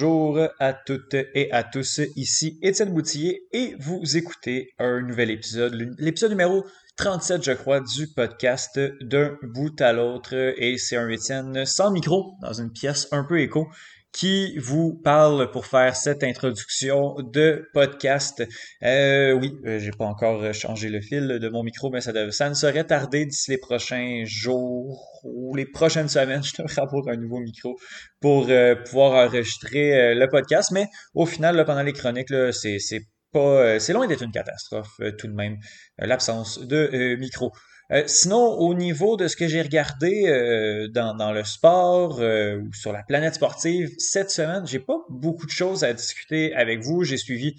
Bonjour à toutes et à tous, ici Étienne Boutillier et vous écoutez un nouvel épisode, l'épisode numéro 37 je crois du podcast d'un bout à l'autre. Et c'est un Étienne sans micro dans une pièce un peu écho qui vous parle pour faire cette introduction de podcast. Euh, oui, euh, j'ai pas encore changé le fil de mon micro, mais ça, ne serait tardé d'ici les prochains jours ou les prochaines semaines. Je devrais avoir un nouveau micro pour euh, pouvoir enregistrer euh, le podcast. Mais au final, là, pendant les chroniques, c'est pas, c'est loin d'être une catastrophe tout de même, l'absence de micro. Euh, sinon, au niveau de ce que j'ai regardé euh, dans, dans, le sport euh, ou sur la planète sportive cette semaine, j'ai pas beaucoup de choses à discuter avec vous. J'ai suivi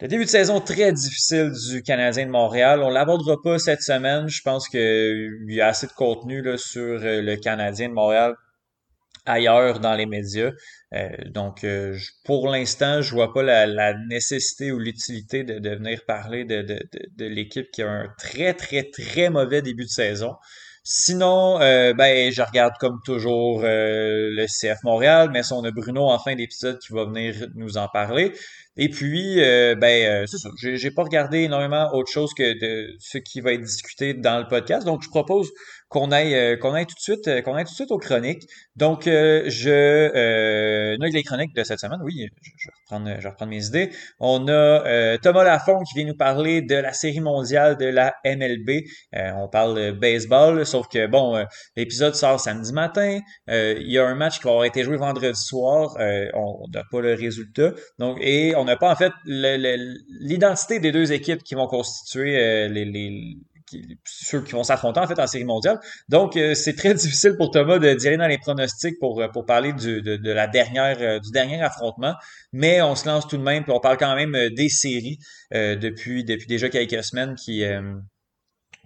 le début de saison très difficile du Canadien de Montréal. On l'abordera pas cette semaine. Je pense qu'il y a assez de contenu là, sur le Canadien de Montréal ailleurs dans les médias. Euh, donc, euh, pour l'instant, je vois pas la, nécessité ou l'utilité de, de, venir parler de, de, de l'équipe qui a un très, très, très mauvais début de saison. Sinon, euh, ben, je regarde comme toujours le CF Montréal, mais on a Bruno en fin d'épisode qui va venir nous en parler. Et puis, ben, c'est ça. J'ai pas regardé énormément autre chose que de ce qui va être discuté dans le podcast. Donc, je propose qu'on aille euh, qu'on aille tout de suite euh, qu'on aille tout de suite aux chroniques. Donc euh, je euh, les chroniques de cette semaine. Oui, je, vais reprendre je vais mes idées. On a Thomas Lafont qui vient nous parler de la série mondiale de la MLB. on parle baseball, sauf que bon, l'épisode sort samedi matin. il y a un match qui avoir été joué vendredi soir. on n'a pas le résultat. Donc et on n'a pas en fait l'identité des deux équipes qui vont constituer les ceux qui vont s'affronter en fait en série mondiale. Donc euh, c'est très difficile pour Thomas de d'y dans les pronostics pour euh, pour parler du, de, la dernière euh, du dernier affrontement, mais on se lance tout de même puis on parle quand même des séries depuis depuis déjà quelques semaines qui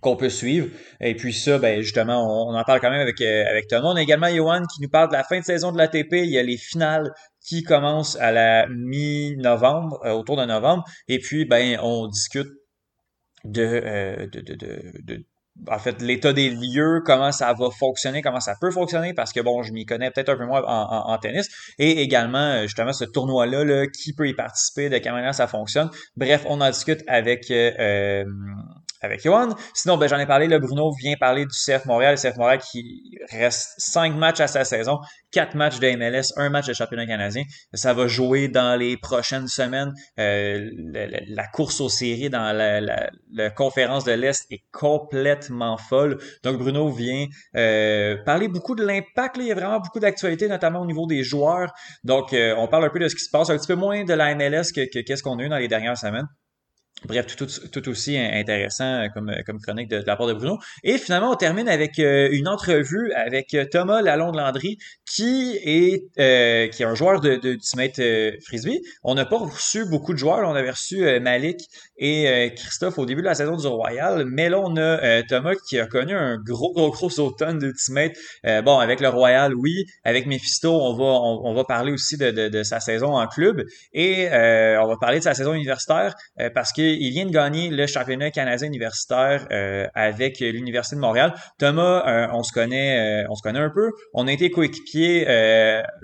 qu'on peut suivre. Et puis ça, ben justement, on, en parle quand même avec, avec Thomas. On a également Johan qui nous parle de la fin de saison de l'ATP. Il y a les finales qui commencent à la mi-novembre, autour de novembre. Et puis, ben, on discute euh, de, de, de, de, en fait, l'état des lieux, comment ça va fonctionner, comment ça peut fonctionner, parce que bon, je m'y connais peut-être un peu moins en, en, tennis, et également euh, justement ce tournoi-là, là, qui peut y participer, de quelle manière ça fonctionne. Bref, on en discute avec euh, avec Johan. Sinon, ben, j'en ai parlé, le Bruno vient parler du CF Montréal. Le CF Montréal qui reste cinq matchs à sa saison, quatre matchs de MLS, un match de championnat canadien. Ça va jouer dans les prochaines semaines. Euh, la, course aux séries dans la, la, conférence de l'Est est complètement folle. Donc, Bruno vient euh, parler beaucoup de l'impact. Il y a vraiment beaucoup d'actualités, notamment au niveau des joueurs. Donc, euh, on parle un peu de ce qui se passe, un petit peu moins de la MLS que qu'est-ce qu'on a eu dans les dernières semaines. Bref, tout, aussi intéressant comme, comme chronique de, la part de Bruno. Et finalement, on termine avec euh, une entrevue avec euh, Thomas Lalonde-Landry, qui est euh, qui est un joueur de, de Frisbee. On n'a pas reçu beaucoup de joueurs. On avait reçu Malik et Christophe au début de la saison du Royal. Mais là, on a Thomas qui a connu un gros, gros, gros automne d'Ultimate. bon, avec le Royal, oui. Avec Mephisto, on va, on, va parler aussi de, de, de, sa saison en club. Et on va parler de sa saison universitaire parce que il vient de gagner le championnat canadien universitaire euh, avec l'Université de Montréal. Thomas, euh, on se connaît, euh, on se connaît un peu. On a été coéquipiers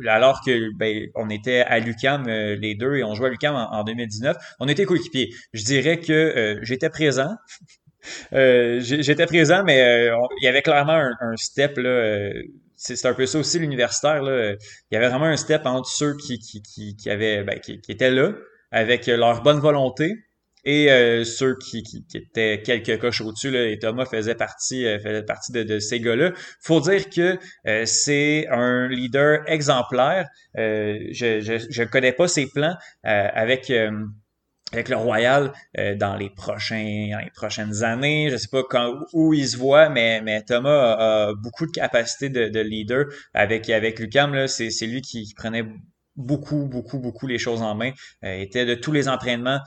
alors que ben, on était à l'UCAM les deux et on jouait à l'UCAM en, 2019. On était coéquipiers. Je dirais que j'étais présent. j'étais présent, mais il y avait clairement un, step là c'est un peu ça aussi l'universitaire. Il y avait vraiment un step entre ceux qui, ben, étaient là avec leur bonne volonté, et euh, ceux qui, qui, étaient quelques coches au-dessus, là, et Thomas faisait partie, euh, faisait partie de, de ces gars-là. faut dire que euh, c'est un leader exemplaire. je, je, je connais pas ses plans avec avec le Royal dans les prochains les prochaines années. Je sais pas quand où il se voit, mais, mais Thomas a, beaucoup de capacité de, de leader avec avec Lucam. C'est, c'est lui qui, qui prenait beaucoup, beaucoup, beaucoup les choses en main. Euh, était de tous les entraînements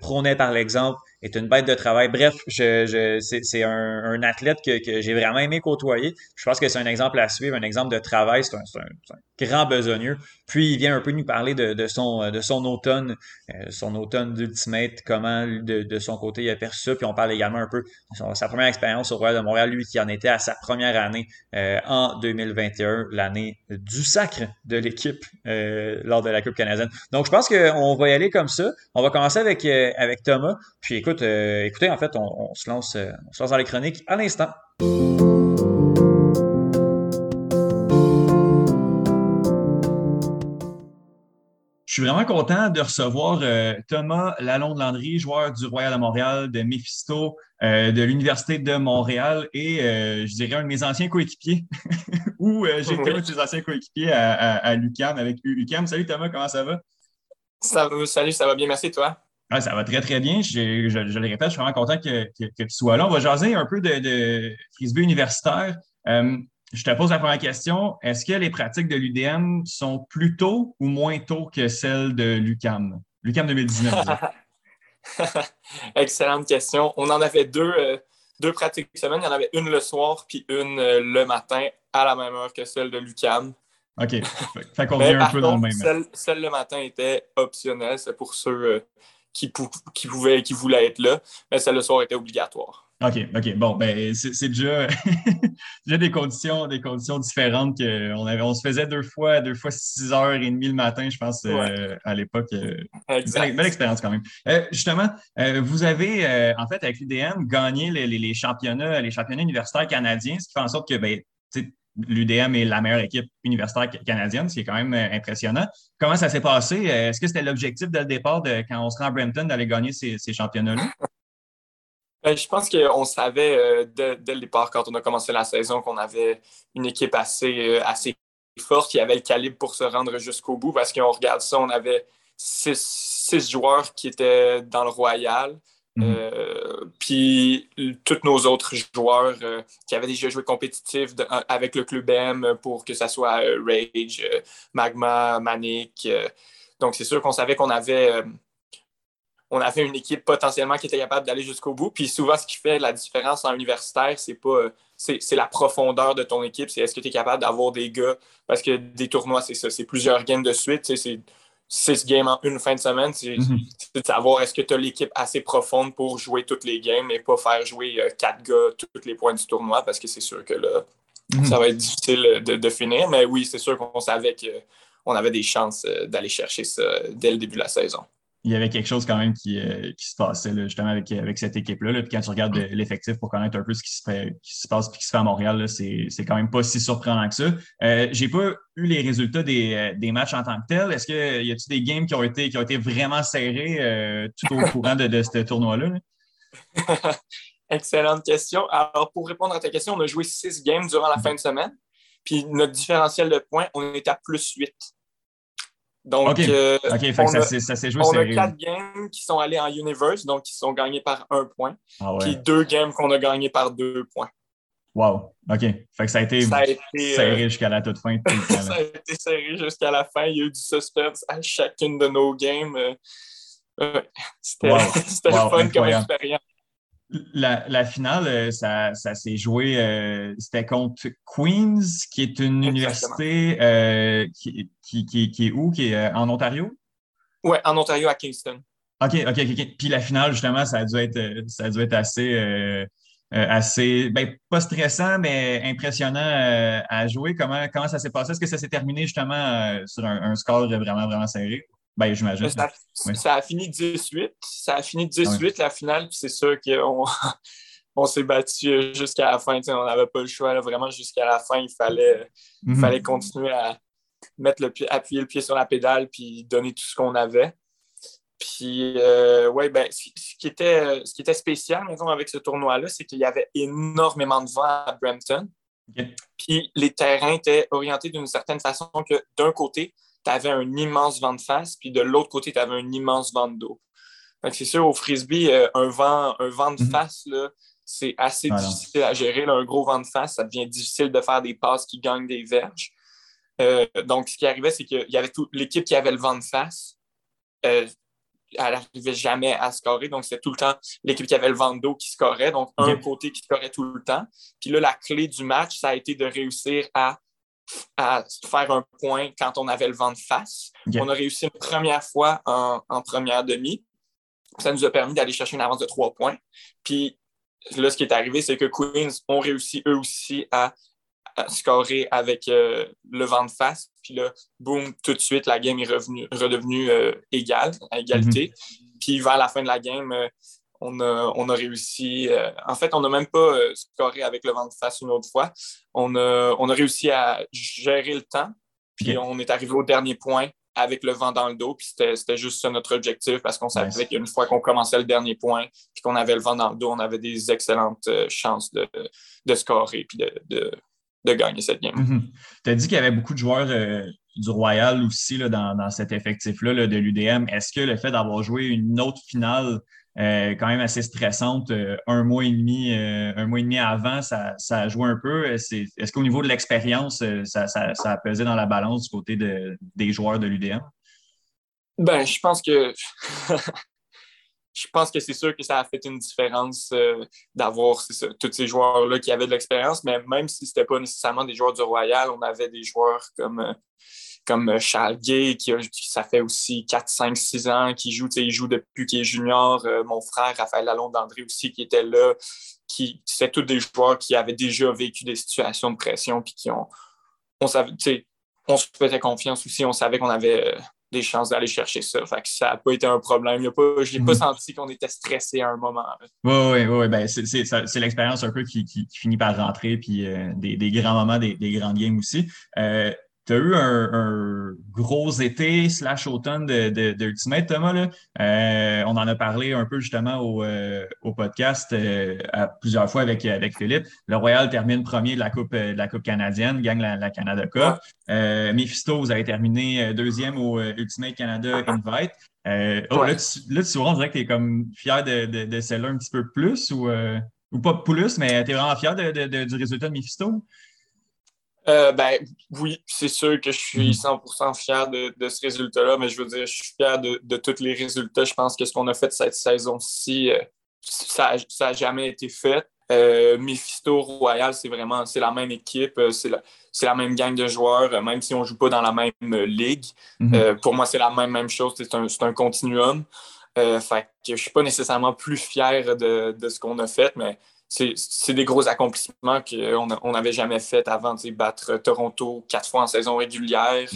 prônait par l'exemple, est une bête de travail. Bref, je, je, c'est un, un, athlète que, que j'ai vraiment aimé côtoyer. Je pense que c'est un exemple à suivre, un exemple de travail. C'est un, grand besogneux. Puis il vient un peu nous parler de, son, automne, euh, son automne d'Ultimate, comment de, son côté il a perçu ça. Puis on parle également un peu de sa première expérience au Royal de Montréal, lui qui en était à sa première année euh, en 2021, l'année du sacre de l'équipe euh, lors de la Coupe canadienne. Donc je pense qu'on va y aller comme ça. On va commencer avec, Thomas. Puis écoute, écoutez, en fait, on, on se lance, on se lance dans les chroniques à l'instant. Suis vraiment content de recevoir euh, Thomas Lalonde-Landry, joueur du Royal de Montréal, de Mephisto, euh, de l'Université de Montréal et euh, je dirais un de mes anciens coéquipiers, ou j'ai été un de ses anciens coéquipiers à, à, à l'UCAM avec UCAM. Salut Thomas, comment ça va? Ça va, salut, ça va bien, merci toi? Ah, ça va très, très bien. Je, je, je, le répète, je suis vraiment content que, que, que, tu sois là. On va jaser un peu de, de frisbee universitaire. Euh, je te pose la première question. Est-ce que les pratiques de l'UDM sont plus tôt ou moins tôt que celles de l'UCAM? L'UCAM 2019. Excellente question. On en avait deux, euh, deux pratiques semaine. Il y en avait une le soir puis une euh, le matin à la même heure que celle de l'UCAM. OK. Fait qu'on vient un peu contre, dans le même. Celle, celle, le matin était optionnelle. C'est pour ceux euh, qui, pou qui, pouvaient, qui voulaient être là. Mais celle le soir était obligatoire. OK, OK. Bon, ben c'est déjà, déjà des conditions, des conditions différentes qu'on avait. On se faisait deux fois, deux fois six heures et demie le matin, je pense, ouais. euh, à l'époque. Euh, belle, belle, expérience quand même. Euh, justement, euh, vous avez, en fait, avec l'UDM, gagné les, les, les, championnats, les championnats universitaires canadiens, ce qui fait en sorte que ben, l'UDM est la meilleure équipe universitaire canadienne, ce qui est quand même impressionnant. Comment ça s'est passé? Est-ce que c'était l'objectif dès le départ, de, quand on se rend à Brampton, d'aller gagner ces, ces championnats-là? Ben, je pense qu'on savait euh, dès, dès, le départ, quand on a commencé la saison, qu'on avait une équipe assez, euh, assez forte, qui avait le calibre pour se rendre jusqu'au bout, parce qu'on regarde ça, on avait six, six, joueurs qui étaient dans le Royal. Mm -hmm. euh, puis tous nos autres joueurs euh, qui avaient déjà joué compétitif de, avec le club M pour que ce soit Rage, Magma, Manic. donc c'est sûr qu'on savait qu'on avait on avait une équipe potentiellement qui était capable d'aller jusqu'au bout. Puis souvent, ce qui fait la différence en universitaire, c'est pas c'est la profondeur de ton équipe. C'est est-ce que tu es capable d'avoir des gars. Parce que des tournois, c'est ça. C'est plusieurs games de suite. C'est six games en une fin de semaine. C'est mm -hmm. de savoir est-ce que tu as l'équipe assez profonde pour jouer toutes les games et pas faire jouer quatre gars tous les points du tournoi parce que c'est sûr que là, mm -hmm. ça va être difficile de, de finir. Mais oui, c'est sûr qu'on savait qu'on avait des chances d'aller chercher ça dès le début de la saison il y avait quelque chose quand même qui, euh, qui se passait là, justement avec, avec cette équipe-là. Là. Puis quand tu regardes l'effectif pour connaître un peu ce qui se, fait, qui se passe et qui se fait à Montréal, c'est quand même pas si surprenant que ça. Euh, J'ai pas eu les résultats des, des matchs en tant que tels. Est-ce qu'il y a-t-il des games qui ont été, qui ont été vraiment serrés euh, tout au courant de, de ce tournoi-là? Là? Excellente question. Alors, pour répondre à ta question, on a joué six games durant la fin de semaine. Puis notre différentiel de points, on est à plus 8. Donc, OK, euh, okay fait ça, a, ça s'est joué On sérieux. a quatre games qui sont allés en Universe, donc qui sont gagnés par un point. Ah ouais. Puis deux games qu'on a gagnés par deux points. Wow, OK. Fait que ça a été, ça a été serré euh... jusqu'à la toute fin. ça a été serré jusqu'à la fin. Il y a eu du suspense à chacune de nos games. Euh, C'était wow. wow, fun comme expérience. La, la, finale, ça, ça s'est joué, euh, c'était contre Queens, qui est une Exactement. université euh, qui, qui, qui, qui, est où? Qui est en Ontario? Oui, en Ontario, à Kingston. OK, OK, OK. Puis la finale, justement, ça a dû être, ça a dû être assez, euh, assez ben, pas stressant, mais impressionnant à jouer. Comment, comment ça s'est passé? Est-ce que ça s'est terminé justement sur un, un score vraiment, vraiment serré? Ben, j'imagine. Ça, oui. ça, a fini 18. Ça a fini 18 oui. la finale, puis c'est sûr qu'on on, s'est battu jusqu'à la fin. on n'avait pas le choix. Là, vraiment, jusqu'à la fin, il fallait, mm -hmm. fallait continuer à mettre le pied, appuyer le pied sur la pédale puis donner tout ce qu'on avait. Puis, euh, ouais, ben, ce, qui était, ce qui était spécial, avec ce tournoi-là, c'est qu'il y avait énormément de vent à Brampton. Okay. Puis, les terrains étaient orientés d'une certaine façon que d'un côté, tu avais un immense vent de face, puis de l'autre côté, tu avais un immense vent de dos. c'est sûr, au frisbee, euh, un, vent, un vent de -hmm. face, c'est assez difficile à gérer. Là, un gros vent de face, ça devient difficile de faire des passes qui gagnent des verges. Euh, donc, ce qui arrivait, c'est qu'il y avait toute l'équipe qui avait le vent de face. Euh, elle n'arrivait jamais à scorer. Donc, c'était tout le temps l'équipe qui avait le vent d'eau qui scorait. Donc, un côté qui scorait tout le temps. Puis là, la clé du match, ça a été de réussir à, à faire un point quand on avait le vent de face. On a réussi une première fois en, en, première demi. Ça nous a permis d'aller chercher une avance de trois points. Puis là, ce qui est arrivé, c'est que Queens ont réussi eux aussi à scorer avec euh, le vent de face. Puis là, boum, tout de suite, la game est revenue, redevenue euh, égale, à égalité. Mhm. Puis vers la fin de la game, euh, on, a, on a réussi. en fait, on n'a même pas scoré avec le vent de face une autre fois. On a, on a réussi à gérer le temps. Puis on est arrivé au dernier point avec le vent dans le dos. Puis c'était juste ça notre objectif parce qu'on savait qu'une fois qu'on commençait le dernier point puis qu'on avait le vent dans le dos, on avait des excellentes chances de, de scorer puis de, de gagner cette game. Mhm. Tu as dit qu'il y avait beaucoup de joueurs euh, du Royal aussi là, dans, cet effectif-là de l'UDM. Est-ce que le fait d'avoir joué une autre finale euh, quand même assez stressante euh, un mois et demi, un mois et demi avant, ça, a joué un peu? Est-ce qu'au niveau de l'expérience, ça, a pesé dans la balance du côté des joueurs de l'UDM? Ben, je pense que je pense que c'est sûr que ça a fait une différence euh, d'avoir tous ces joueurs-là qui avaient de l'expérience, mais même si ce n'était pas nécessairement des joueurs du Royal, on avait des joueurs comme, euh, comme euh, Charles Gay, qui, ça fait aussi 4, 5, 6 ans qu'il joue, il joue depuis qu'il est junior. mon frère, Raphaël Lalonde-André aussi, qui était là. Qui, c'est tous des joueurs qui avaient déjà vécu des situations de pression, puis qui ont. On savait, on se faisait confiance aussi, on savait qu'on avait des chances d'aller chercher ça. Fait que ça n'a pas été un problème. je n'ai pas mhm. senti qu'on était stressé à un moment. Oui, oui, oui. Ben, c'est l'expérience un peu qui, finit par rentrer, puis euh, des, grands moments, des, des grandes games aussi. Euh, tu as eu un, gros été slash automne de, de, Thomas. Là. Euh, on en a parlé un peu justement au, euh, podcast euh, plusieurs fois avec, avec Philippe. Le Royal termine premier de la Coupe, de la coupe canadienne, gagne la, Canada Cup. Mephisto, vous avez terminé deuxième au Ultimate Canada Invite. oh, là, tu, là, tu on dirait que tu es comme fier de, de, de celle-là un petit peu plus ou, ou pas plus, mais tu es vraiment fier du résultat de Mephisto? Euh, ben oui, c'est sûr que je suis 100% mhm. fier de, ce résultat-là, mais je veux dire, je suis fier de, tous les résultats. Je pense que ce qu'on a fait cette saison-ci, euh, ça n'a jamais été fait. Euh, Mephisto Royal, c'est vraiment c'est la même équipe, c'est la, même gang de joueurs, même si on ne joue pas dans la même ligue. Mhm. pour moi, c'est la même, même chose, c'est un, un, continuum. fait que je ne suis pas nécessairement plus fier de, de ce qu'on a fait, mais c'est des gros accomplissements qu'on n'avait jamais fait avant, battre Toronto quatre fois en saison régulière,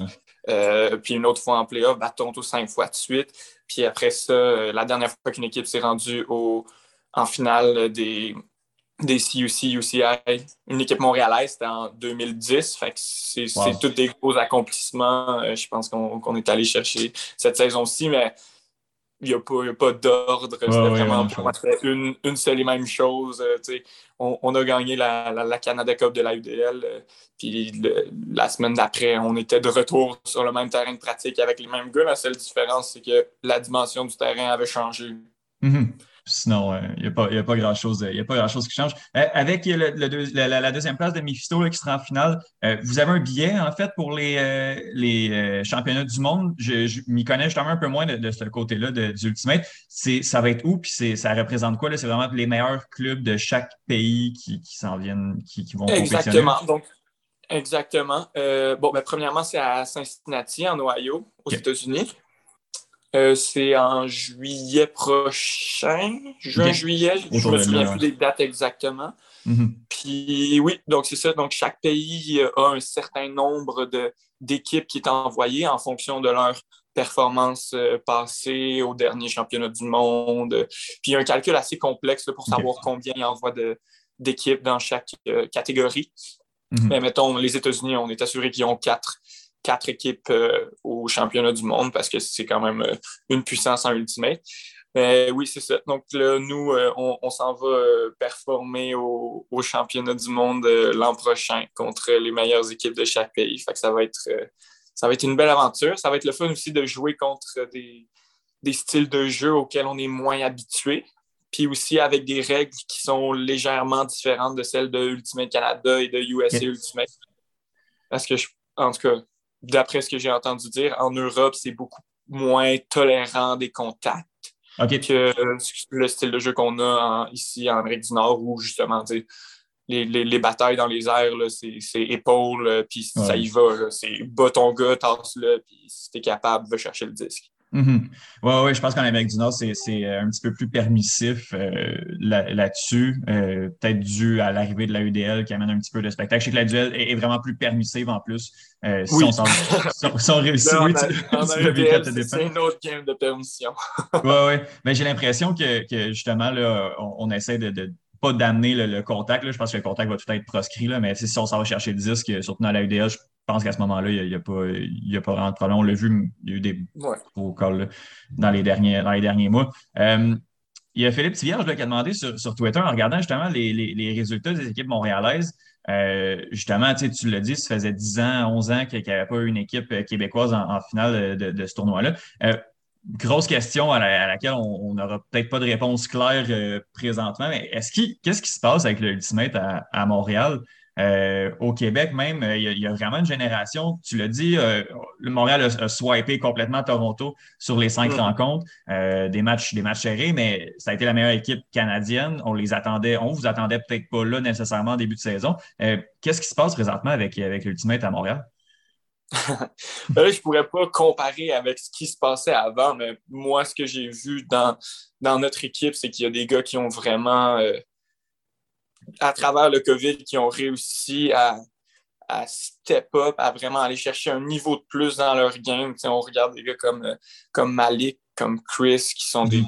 euh, puis une autre fois en playoff, battre Toronto cinq fois de suite. Puis après ça, euh, la dernière fois qu'une équipe s'est rendue en finale des, des CUC, UCI, une équipe montréalaise, c'était en 2010. Fait que c'est tous des gros accomplissements, euh, je pense qu'on est allé chercher cette saison-ci, mais il n'y a pas, pas d'ordre. C'était vraiment pour une, une, seule et même chose. Euh, on, on, a gagné la, la, Canada Cup de la UDL. Euh, puis la semaine d'après, on était de retour sur le même terrain de pratique avec les mêmes gars. La seule différence, c'est que la dimension du terrain avait changé. Mm-hmm. Sinon, il euh, n'y a, pas, grand-chose grand qui change. Euh, avec la, deuxième place de Mephisto qui sera en finale, euh, vous avez un billet, en fait, pour les, les championnats du monde. Je, m'y connais justement un peu moins de, ce côté-là du Ultimate. Ça va être où? Puis ça représente quoi? C'est vraiment les meilleurs clubs de chaque pays qui, s'en viennent, qui, vont Exactement. Donc, exactement. bon, ben, premièrement, c'est à Cincinnati, en Ohio, aux États-Unis. Euh, c'est en juillet prochain, juin-juillet, je me souviens plus des dates exactement. Mm-hmm. Puis oui, donc c'est ça. Donc chaque pays a un certain nombre d'équipes qui est envoyées en fonction de leur performance euh, passée au dernier championnat du monde. Puis il y a un calcul assez complexe pour savoir combien il envoie d'équipes dans chaque euh, catégorie. Mm-hmm. Mais mettons, les États-Unis, on est assuré qu'ils ont quatre quatre équipes euh, au championnat du monde parce que c'est quand même euh, une puissance en ultimate. Mais oui, c'est ça. Donc là, nous, euh, on, s'en va performer au, championnat du monde l'an prochain contre les meilleures équipes de chaque pays. Fait que ça va être ça va être une belle aventure. Ça va être le fun aussi de jouer contre des, des styles de jeu auxquels on est moins habitué. Puis aussi avec des règles qui sont légèrement différentes de celles de Ultimate Canada et de USA Ultimate. Parce que, je, en tout cas, d'après ce que j'ai entendu dire, en Europe, c'est beaucoup moins tolérant des contacts que le style de jeu qu'on a ici en Amérique du Nord, où justement, les, les, batailles dans les airs, c'est épaule, euh, puis ça y va. C'est bas ton gars, tasse-le, puis si t'es capable, va chercher le disque. Oui, oui, je pense qu'en Amérique du Nord, c'est euh, un petit peu plus permissif euh, là-dessus, peut-être dû à l'arrivée de la UDL qui amène un petit peu de spectacle. Je sais que la duel est, vraiment plus permissive en plus. Si, on si, réussit, oui, C'est une autre game de permission. oui, oui. Mais j'ai l'impression que, justement, là, on, essaie de pas d'amener le, contact. Là. Je pense que le contact va tout être proscrit, là, mais si on s'en va chercher le disque, surtout dans la UDL, je pense qu'à ce moment-là, il n'y a, pas, y a pas vraiment de problème. On l'a vu, il y a eu des gros calls dans, les derniers, dans les derniers mois. Euh, il y a Philippe Tivierge qui a demandé sur, sur, Twitter, en regardant justement les, les, les résultats des équipes montréalaises, euh, justement, tu l'as dit, ça faisait 10 ans, 11 ans qu'il n'y avait pas eu une équipe québécoise en, finale de, de ce tournoi-là. Euh, grosse question à, laquelle on n'aura peut-être pas de réponse claire euh, présentement, mais est-ce qu'est-ce qui se passe avec le Ultimate à, Montréal? Euh, au Québec même, euh, il y, a, vraiment une génération, tu l'as dit, le Montréal a, swipé complètement Toronto sur les cinq mm. rencontres, des matchs des matchs serrés, mais ça a été la meilleure équipe canadienne. On les attendait, on vous attendait peut-être pas là nécessairement en début de saison. Qu'est-ce qui se passe présentement avec, avec l'Ultimate à Montréal? là, je pourrais pas comparer avec ce qui se passait avant, mais moi, ce que j'ai vu dans, dans notre équipe, c'est qu'il y a des gars qui ont vraiment, euh, à travers le COVID, qui ont réussi à, à step up, à vraiment aller chercher un niveau de plus dans leur game. on regarde des gars comme, euh, comme Malik, comme Chris, qui sont des,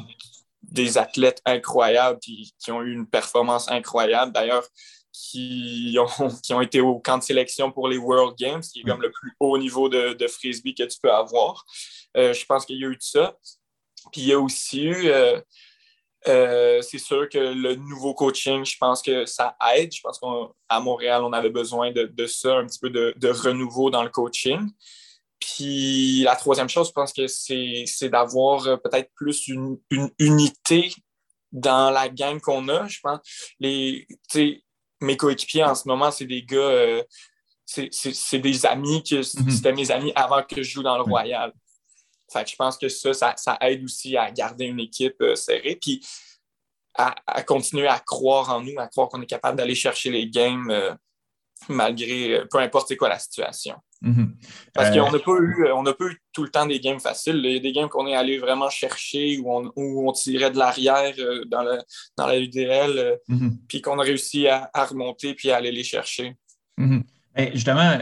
des athlètes incroyables, qui, qui ont eu une performance incroyable. D'ailleurs, qui ont, qui ont été au camp de sélection pour les World Games, qui est comme le plus haut niveau de, de frisbee que tu peux avoir. Euh, je pense qu'il y a eu de ça. Puis il y a aussi eu, euh, euh, c'est sûr que le nouveau coaching, je pense que ça aide. Je pense qu'à Montréal, on avait besoin de, de ça, un petit peu de, de, renouveau dans le coaching. Puis la troisième chose, je pense que c'est d'avoir peut-être plus une, une, unité dans la gang qu'on a. Je pense les, mes coéquipiers en ce moment, c'est des gars, euh, c'est des amis que mhm. c'était mes amis avant que je joue dans le Royal. Fait je pense que ça, ça, aide aussi à garder une équipe euh, serrée, puis à, continuer à croire en nous, à croire qu'on est capable d'aller chercher les games euh, malgré peu importe c'est quoi la situation. Mhm. Parce qu'on n'a pas, eu, on pas eu tout le temps des games faciles. Il y a des games qu'on est allé vraiment chercher où on, où on tirait de l'arrière euh, dans, le, dans la UDL, euh, mhm. puis qu'on a réussi à, remonter puis à aller les chercher. Mhm. justement,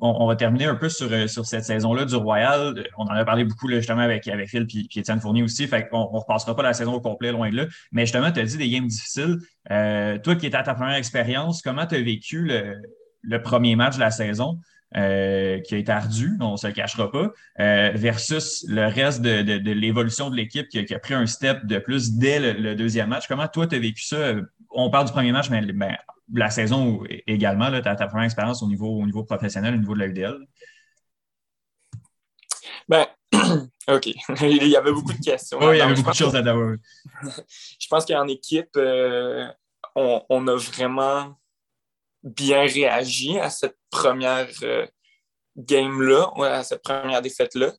on, va terminer un peu sur, euh, sur cette saison-là du Royal. On en a parlé beaucoup justement avec, avec Phil et Étienne Fournier aussi. Fait on ne repassera pas la saison au complet, loin de là. Mais justement, tu as dit des games difficiles. toi qui étais à ta première expérience, comment tu as vécu le, le premier match de la saison? Euh, qui a été ardu, on ne se le cachera pas, euh, versus le reste de, l'évolution de l'équipe qui, a pris un step de plus dès le, deuxième match? Comment toi, tu as vécu ça? On parle du premier match, mais ben, la saison également, tu as ta première expérience au niveau, au niveau professionnel, au niveau de la UDL. Ben, OK. il y avait beaucoup de questions. Oui, il y avait beaucoup de choses à dire. Je pense qu'en équipe, euh, on, a vraiment bien réagi à cette première euh, game-là, à cette première défaite-là.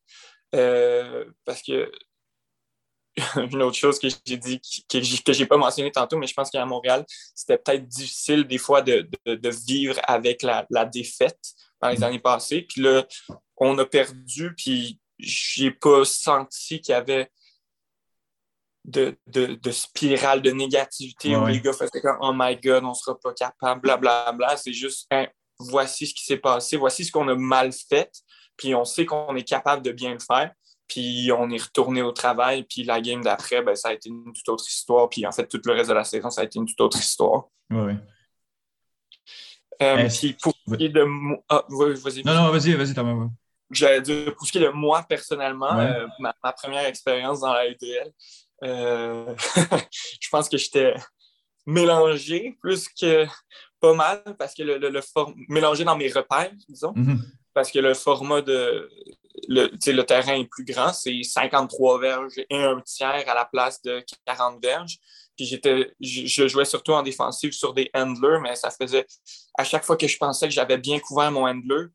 Euh, parce que une autre chose que j'ai dit, que, je n'ai pas mentionné tantôt, mais je pense qu'à Montréal, c'était peut-être difficile des fois de, vivre avec la, défaite dans les années passées. Puis là, on a perdu, puis j'ai pas senti qu'il y avait de, de, spirale de négativité où les gars faisaient comme Oh my god, on sera pas capable, blablabla. Bla, bla. C'est juste hein, voici ce qui s'est passé, voici ce qu'on a mal fait, puis on sait qu'on est capable de bien le faire. Puis on est retourné au travail, puis la game d'après, ben, ça a été une toute autre histoire. Puis en fait, tout le reste de la saison, ça a été une toute autre histoire. Oui. Euh, puis pour ce qui est de moi. Ah, vas-y. Non, non, vas-y, vas-y, Thomas. J'allais dire, pour ce qui est de moi personnellement, euh, ma, première expérience dans la EDL, euh, je pense que j'étais mélangé plus que pas mal parce que le, le, mélangé dans mes repères, disons, mhm. parce que le format de le, le terrain est plus grand, c'est 53 verges et un tiers à la place de 40 verges. Puis j'étais, je, jouais surtout en défensive sur des handlers, mais ça faisait à chaque fois que je pensais que j'avais bien couvert mon handler,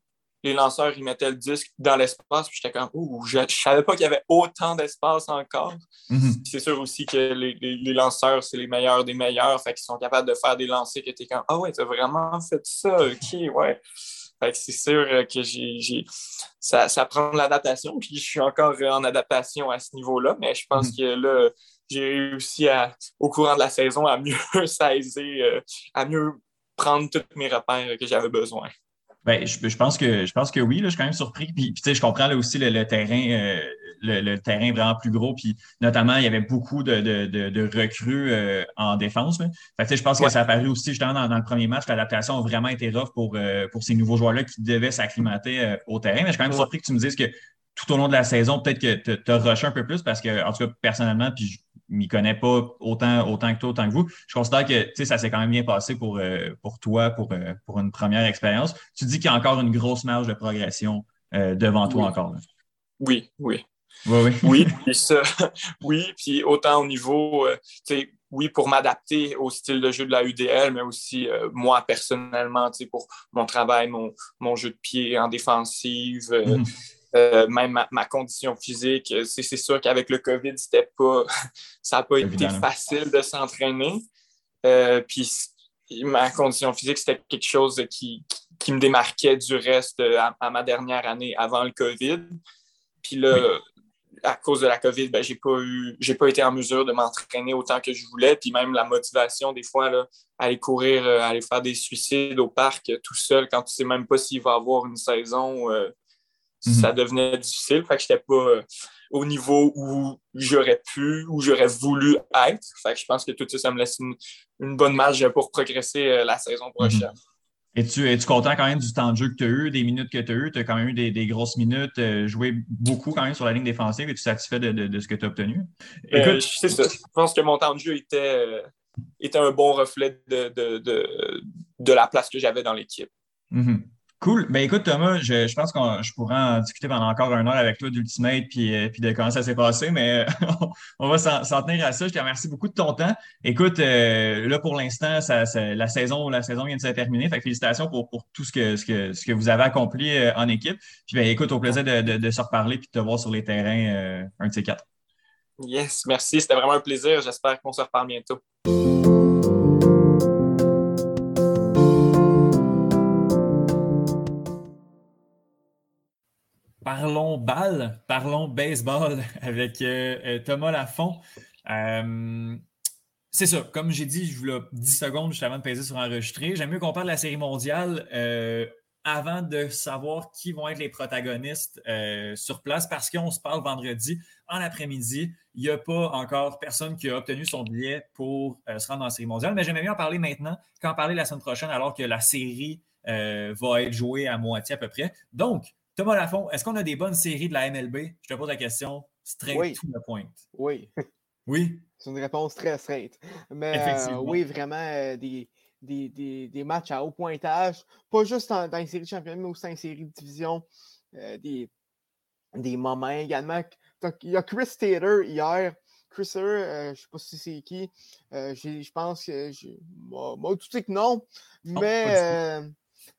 les lanceurs, ils mettaient le disque dans l'espace, puis j'étais comme, ouh, je, ne savais pas qu'il y avait autant d'espace encore. Mm-hmm. C'est sûr aussi que les, lanceurs, c'est les meilleurs des meilleurs, fait qu'ils sont capables de faire des lancers que tu es comme, ah ouais, tu as vraiment fait ça, ok, ouais. Fait que c'est sûr que j'ai, ça, ça prend de l'adaptation, puis je suis encore en adaptation à ce niveau-là, mais je pense mm-hmm. que là, j'ai réussi à, au courant de la saison à mieux saisir, euh, à mieux prendre tous mes repères que j'avais besoin. Ben, je, pense que je pense que oui, là, je suis quand même surpris. Puis, je comprends là, aussi le, terrain, euh, le, terrain vraiment plus gros. Puis notamment, il y avait beaucoup de, recrues euh, en défense. Fait je pense que ça a paru aussi justement dans, le premier match. L'adaptation a vraiment été rough pour, pour ces nouveaux joueurs-là qui devaient s'acclimater au terrain. Mais je suis quand même surpris que tu me dises que tout au long de la saison, peut-être que tu as rushé un peu plus parce que, en tout cas, personnellement, puis je m'y connais pas autant, autant que toi, autant que vous. Je considère que ça s'est quand même bien passé pour, euh, pour toi, pour, euh, pour une première expérience. Tu dis qu'il y a encore une grosse marge de progression euh, devant toi encore. Oui, oui. Oui, oui. oui, puis ça, oui, puis autant au niveau, oui, pour m'adapter au style de jeu de la UDL, mais aussi moi personnellement, pour mon travail, mon, mon, jeu de pied en défensive. Mm-hmm. Euh, même ma, condition physique. Euh, c'est sûr qu'avec le COVID, c'était pas, ça n'a pas été facile de s'entraîner. Euh, puis ma condition physique, c'était quelque chose qui, me démarquait du reste à, ma dernière année avant le COVID. Puis là, à cause de la COVID, ben, j'ai pas eu, j'ai pas été en mesure de m'entraîner autant que je voulais. Puis même la motivation, des fois, là, aller courir, aller faire des suicides au parc tout seul quand tu sais même pas s'il va y avoir une saison ça mhm. devenait difficile. Fait que j'étais pas euh, au niveau où j'aurais pu, où j'aurais voulu être. Fait que je pense que tout ça, ça me laisse une, bonne marge pour progresser euh, la saison mhm. prochaine. Es-tu es content quand même du temps de jeu que tu as eu, des minutes que tu as eu? Tu as quand même eu des, grosses minutes, euh, joué beaucoup quand même sur la ligne défensive. Es-tu satisfait de, ce que tu as obtenu? Écoute, c'est ça. Je pense que mon temps de jeu était, était un bon reflet de, de, la place que j'avais dans l'équipe. Mhm. Cool. Ben écoute, Thomas, je, pense que je pourrais en discuter pendant encore une heure avec toi d'Ultimate puis, euh, puis de comment ça s'est passé, mais on va s'en tenir à ça. Je te remercie beaucoup de ton temps. Écoute, euh, là pour l'instant, la saison la saison vient de se terminer. Fait félicitations pour, tout ce que, ce, que, ce que vous avez accompli euh, en équipe. Puis ben écoute, au plaisir de, se reparler puis de te voir sur les terrains un de ces quatre. Yes, merci. C'était vraiment un plaisir. J'espère qu'on se reparle bientôt. Parlons balle, parlons baseball avec euh, euh, Thomas Lafont. Euh, c'est ça, comme j'ai dit, je voulais 10 secondes juste avant de peser sur enregistrer. J'aime mieux qu'on parle de la série mondiale avant de savoir qui vont être les protagonistes sur place parce qu'on se parle vendredi en après-midi. Il n'y a pas encore personne qui a obtenu son billet pour se rendre la série mondiale, mais j'aimerais bien en parler maintenant qu'en parler la semaine prochaine alors que la série va être jouée à moitié à peu près. Donc, Thomas Lafont, est-ce qu'on a des bonnes séries de la MLB? Je te pose la question straight to the point. Oui. Oui? C'est une réponse très straight. Mais euh, oui, vraiment euh, des, des, matchs à haut pointage, pas juste dans, dans les séries de championnat, mais aussi dans les séries de division. Euh, des, des moments également. il y a Chris Taylor hier. Chris Taylor, je ne sais pas si c'est qui. je pense que. Moi, tout sais que non. Mais.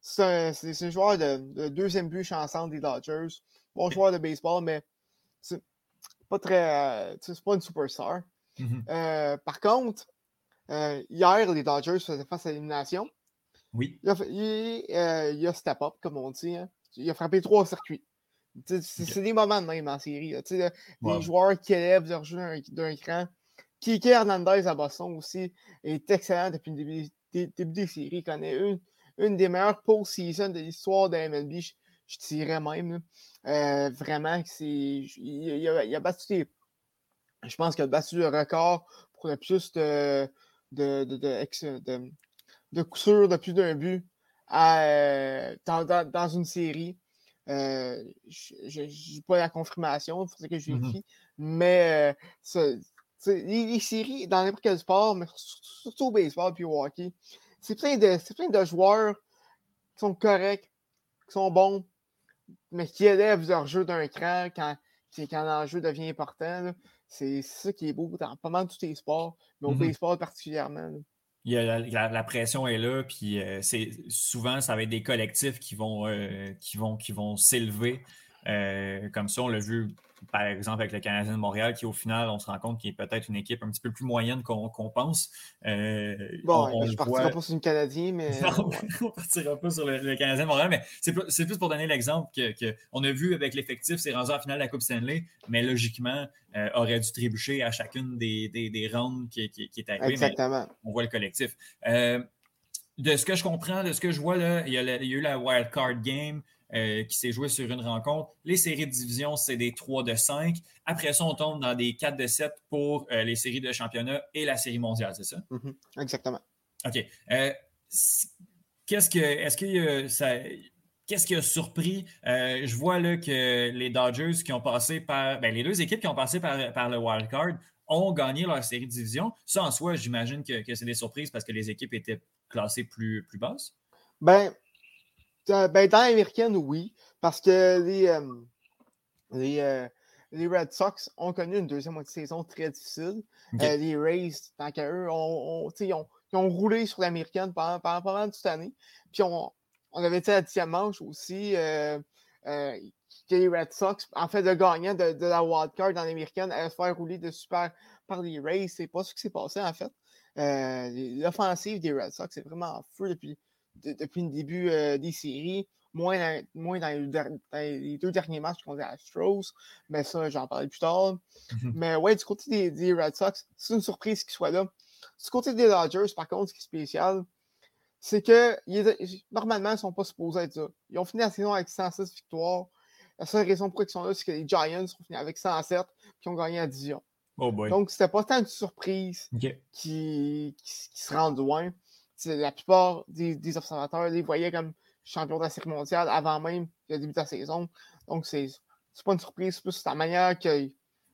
C'est un, joueur de, deuxième but chansante des Dodgers. Bon joueur de baseball, mais c'est pas très. Euh, c'est pas une superstar. Mm-hmm. Euh, par contre, euh, hier, les Dodgers faisaient face à l'élimination. Oui. Il a, il, a step up, comme on dit. Hein. Il a frappé trois circuits. C'est des moments de même en série. Des joueurs qui élèvent leur jeu d'un cran. Kiki Hernandez à Boston aussi est excellent depuis le début, début des séries. Il connaît une, une des meilleures post-season de l'histoire de MLB, je, dirais même. Euh, vraiment, c'est, il, a, battu je pense qu'il a battu le record pour le plus de, de, de, de, de, coups sûrs de plus d'un but euh, dans, une série. Euh, je n'ai pas la confirmation, il faudrait que je mm-hmm. vérifie. Mais les, séries, dans n'importe quel sport, mais surtout au baseball et au hockey, c'est plein, de, plein de joueurs qui sont corrects, qui sont bons, mais qui élèvent leur jeu d'un cran quand, quand l'enjeu devient important. C'est ça qui est beau dans pas mal tous les sports, mais au mm-hmm. baseball particulièrement. la, pression est là, puis c'est souvent, ça va être des collectifs qui vont, qui vont, qui vont s'élever. comme ça, on l'a vu par exemple, avec le Canadien de Montréal, qui au final, on se rend compte qu'il est peut-être une équipe un petit peu plus moyenne qu'on pense. Euh, bon, on, je ne partirai pas sur le Canadien, mais. Non, on ne partira pas sur le, Canadien de Montréal, mais c'est plus, pour donner l'exemple qu'on a vu avec l'effectif, c'est rendu la finale de la Coupe Stanley, mais logiquement, euh, aurait dû trébucher à chacune des, des, rounds qui, est arrivé. Exactement. On voit le collectif. Euh, de ce que je comprends, de ce que je vois, là, il, y a, il y a eu la wild card game. Euh, qui s'est joué sur une rencontre. Les séries de division, c'est des 3 de 5. Après ça, on tombe dans des 4 de 7 pour euh, les séries de championnat et la série mondiale, c'est ça? Mm-hmm. Exactement. OK. Euh, qu'est-ce que. Est-ce que ça. Qu'est-ce qui a surpris? je vois là que les Dodgers qui ont passé par. Ben, les deux équipes qui ont passé par, par le wild card ont gagné leur série de division. Ça, en soi, j'imagine que, que c'est des surprises parce que les équipes étaient classées plus, plus basses. Ben, ben, dans l'américaine, oui, parce que les, euh, les, euh, les, Red Sox ont connu une deuxième moitié de saison très difficile. Euh, les Rays, tant qu'à eux, ont, ont, ont, roulé sur l'américaine pendant, pendant, pendant, toute l'année. Puis on, on avait à la dixième manche aussi que les Red Sox, en fait, de gagnant de, de la wildcard dans l'américaine, allaient se faire rouler de super par les Rays. C'est pas ce qui s'est passé, en fait. L'offensive des Red Sox est vraiment fou depuis depuis le début euh, des séries, moins dans, moins dans, les, deux derniers matchs contre les Astros, mais ça, j'en parlerai plus tard. Mhm. Mais ouais, du côté des, Red Sox, c'est une surprise qu'ils soient là. Du côté des Dodgers, par contre, ce qui est spécial, c'est que normalement, ils ne sont pas supposés être là. Ils ont fini la saison avec 106 victoires. La seule raison pour ils sont là, c'est que les Giants ont fini avec 107 qui ont gagné la division. Oh boy. Donc, c'était pas tant une surprise qui, se rend loin la plupart des, observateurs les voyaient comme champions de la série mondiale avant même le début de la saison. Donc, c'est pas une surprise, c'est plus la manière que,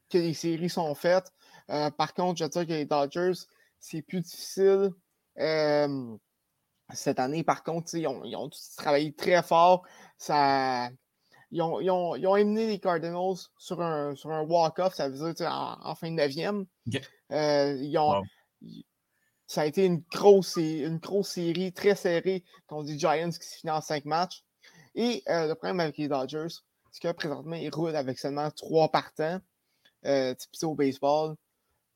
que les séries sont faites. Euh, par contre, je veux dire que les Dodgers, c'est plus difficile. Euh, cette année, par contre, ils ont, ils ont, travaillé très fort. Ça, ils, ont, ils, ont, ils ont émené les Cardinals sur un, sur un walk-off, ça veut dire en, fin de neuvième. Euh, ils ont, ça a été une grosse, une grosse série très serrée contre les Giants qui se finit en cinq matchs. Et euh, le problème avec les Dodgers, c'est que présentement, ils roulent avec seulement trois partants. Euh, au baseball.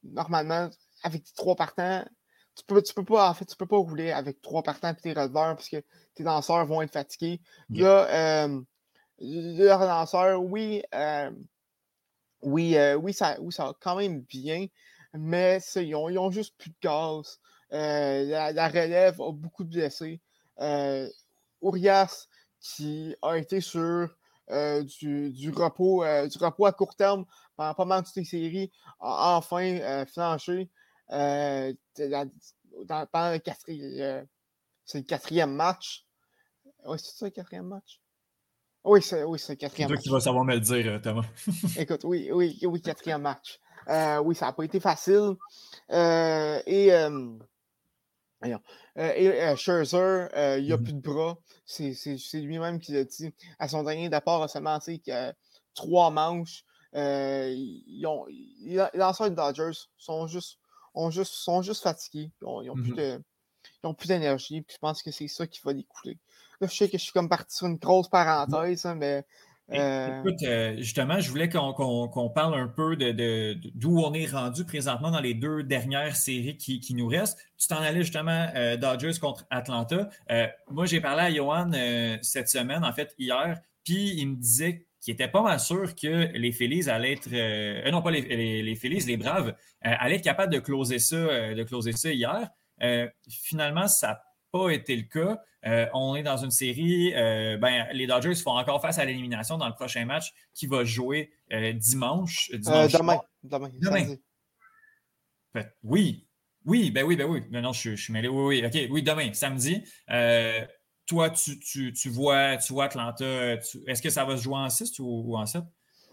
Normalement, avec trois partants, tu peux, tu peux pas, en fait, tu peux pas rouler avec trois partants et tes releveurs parce que tes danseurs vont être fatigués. Là, euh, leurs lanceurs, oui, euh, oui, euh, oui, ça, oui, ça va quand même bien, mais ils ont, ils ont, juste plus de gaz. Euh, la, relève a beaucoup de blessés. Euh, Urias, qui a été sur euh, du, repos, du repos à court terme pendant pas mal de toutes les séries, a enfin flanché pendant le quatrième, c'est le quatrième match. Oui, c'est ça le quatrième match? Oui, c'est oui, le quatrième match. C'est toi qui vas savoir me le dire, Thomas. Écoute, oui, oui, oui, quatrième match. Oui, ça n'a pas été facile. et euh, et euh, Scherzer, euh, il n'y a mmh plus de bras. C'est lui-même qui l'a dit. À son dernier départ, a seulement trois manches. ils ont, les lanceurs de Dodgers sont juste, ont juste, sont juste fatigués. Ils n'ont mmh plus d'énergie. Je pense que c'est ça qui va les couler. Là, je sais que je suis comme parti sur une grosse parenthèse, hein, mais euh, écoute, euh, justement, je voulais qu'on parle un peu de, d'où on est rendu présentement dans les deux dernières séries qui, nous restent. Tu t'en allais justement euh, Dodgers contre Atlanta. moi, j'ai parlé à Johan cette semaine, en fait, hier, puis il me disait qu'il était pas mal sûr que les Phillies allaient être. non, pas les, les, les Braves, allaient être capables de closer ça, de closer ça hier. finalement, ça pas été le cas. Euh, on est dans une série, euh, ben, les Dodgers font encore face à l'élimination dans le prochain match qui va jouer euh, dimanche. demain. Demain. demain. oui. Oui, ben oui, ben oui. Non, non, je, suis mêlé. Oui, oui, OK. Oui, demain, samedi. toi, tu, vois, tu vois Atlanta. Est-ce que ça va se jouer en 6 ou, en 7?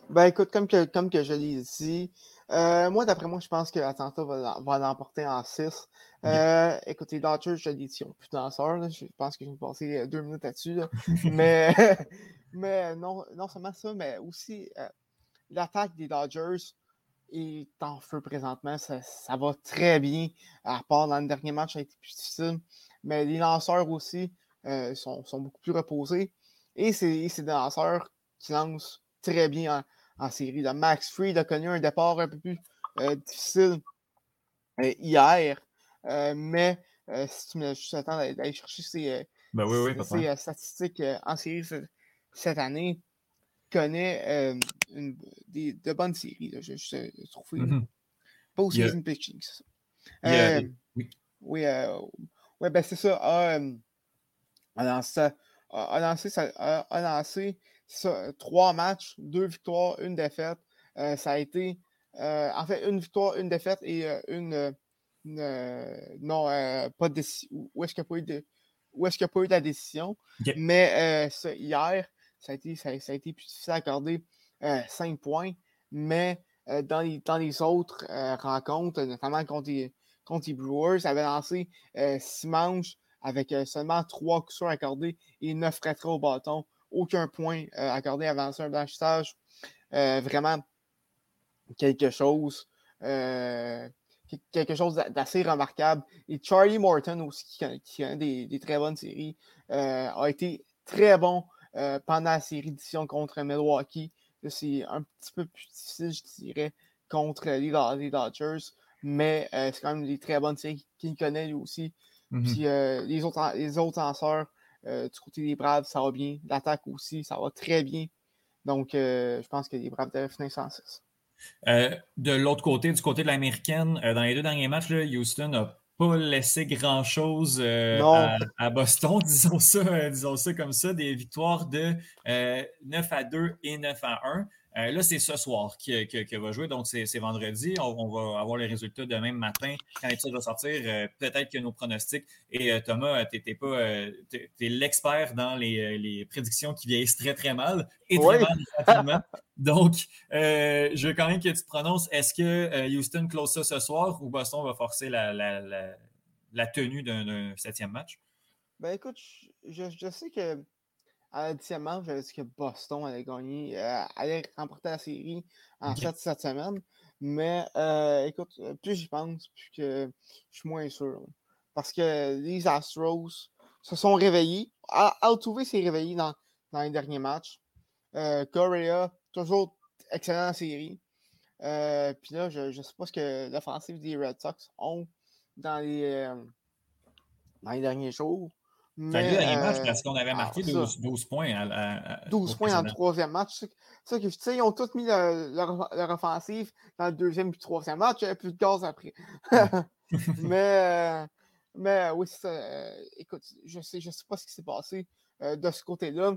Ben écoute, comme que, comme que je l'ai dit, moi, d'après moi, je pense que Atlanta va, va l'emporter en 6. Euh, écoutez, Dodgers, je l'ai dit, ils plus de danseurs. Je pense que je vais passer euh, deux minutes là-dessus. mais mais non, non seulement ça, mais aussi euh, l'attaque des Dodgers est en feu présentement. Ça, va très bien, à part dans le dernier match, ça a été plus difficile. Mais les lanceurs aussi euh, sont, beaucoup plus reposés. Et c'est des lanceurs qui lancent très bien en, série. Max Freed a connu un départ un peu plus euh, difficile euh, hier. mais si tu me juste d'aller chercher ses, ben statistiques en série cette année, connaît des, de bonnes séries. Je, je, trouve. Mm -hmm. pitching, c'est ça. oui. Oui, ouais, ben c'est ça. A, lancé, a, lancé, a, lancé ça, trois matchs, deux victoires, une défaite. ça a été, en fait, une victoire, une défaite et une, non, pas de décision. Où est-ce qu'il n'y a pas eu de où est-ce qu'il n'y a pas eu de la décision? Mais ça, hier, ça a, été, ça, a été plus difficile à accorder 5 points. Mais dans, les, dans les autres rencontres, notamment contre les, contre les Brewers, avait lancé 6 manches avec seulement 3 coups accordés et 9 retraits au bâton. Aucun point accordé avant un blanchissage. vraiment quelque chose quelque chose d'assez remarquable. Et Charlie Morton aussi, qui, a des, des, très bonnes séries, a été très bon euh, pendant la série d'édition contre Milwaukee. C'est un petit peu plus difficile, je dirais, contre les, Dodgers. Mais euh, c'est quand même des très bonnes séries qu'il connaît lui aussi. Mm-hmm. Puis euh, les, autres, les autres lanceurs, du côté des Braves, ça va bien. L'attaque aussi, ça va très bien. Donc, je pense que les Braves devraient finir 106. de l'autre côté, du côté de l'américaine, dans les deux derniers matchs, Houston a pas laissé grand-chose euh, à, Boston, disons ça, euh, disons ça comme ça, des victoires de 9 euh, à 2 et 9 à 1. Là, c'est ce soir qu'il va jouer, donc c'est vendredi. On, va avoir les résultats demain matin quand l'épisode va sortir. Peut-être que nos pronostics. Et Thomas, tu es, l'expert dans les, prédictions qui vieillissent très très mal et très mal rapidement. Donc, euh, je veux quand même que tu te prononces. Est-ce que euh, Houston close ça ce soir ou Boston va forcer la, la, tenue d'un septième match? Ben écoute, je, sais que à la dixième match, j'avais dit que Boston allait gagner, euh, allait remporter la série en fait cette semaine. Mais écoute, plus j'y pense, plus que je suis moins sûr. Parce que les Astros se sont réveillés. Altuve s'est réveillé dans, dans les derniers matchs. Correa toujours excellent série. Euh, puis là, je ne sais pas ce que l'offensive des Red Sox ont dans les, euh, dans les derniers jours. Mais, dernier match euh, parce qu'on avait marqué 12, 12, points. À, 12 points le troisième match. Ça que, sais, ils ont tous mis leur, leur, offensive dans le deuxième et le troisième match. Il n'y avait plus de gaz après. mais, mais oui, ça, écoute, je ne sais, je sais pas ce qui s'est passé de ce côté-là.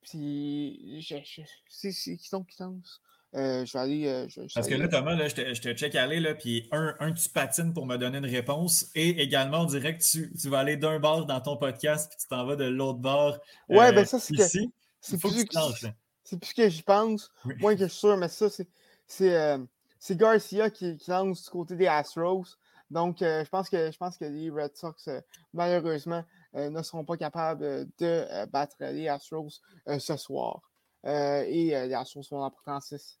Puis, je, je, c'est qui sont qui euh, je vais aller. Euh, Parce que là, Thomas, là, je, te, je te check aller, là, puis un, un, tu patines pour me donner une réponse, et également, on dirait que tu, tu vas aller d'un bord dans ton podcast, puis tu t'en vas de l'autre bord. Ouais, ben ça, c'est ici. C'est plus, que, c'est plus que j'y pense, moins que je suis sûr, mais ça, c'est, euh, Garcia qui, qui, lance du côté des Astros. Donc, je, pense que, je pense que les Red Sox, malheureusement, euh, ne seront pas capables de euh, battre les Astros euh, ce soir. et les Astros vont en 6.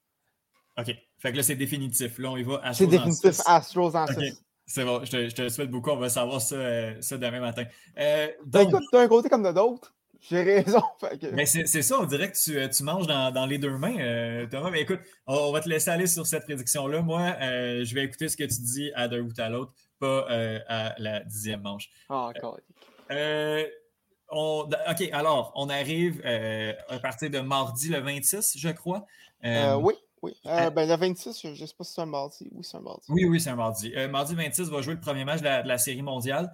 OK. Fait que là, c'est définitif. Là, on y va C'est définitif, Astros en 6. C'est bon, je te, je te, le souhaite beaucoup. On va savoir ça, ça demain matin. Ben, donc... écoute, d'un côté comme de l'autre. J'ai raison. Mais c'est ça, on dirait que tu, tu manges dans, dans, les deux mains, Thomas. Mais écoute, on, va te laisser aller sur cette prédiction-là. Moi, je vais écouter ce que tu dis à d'un bout à l'autre, pas à la dixième manche. Ah, encore. Euh, OK, alors, on arrive euh, à partir de mardi le 26, je crois. Euh, oui, oui. ben, le 26, je ne sais pas si c'est un mardi. Oui, c'est un mardi. Oui, oui, c'est un mardi. mardi 26 va jouer le premier match de la, série mondiale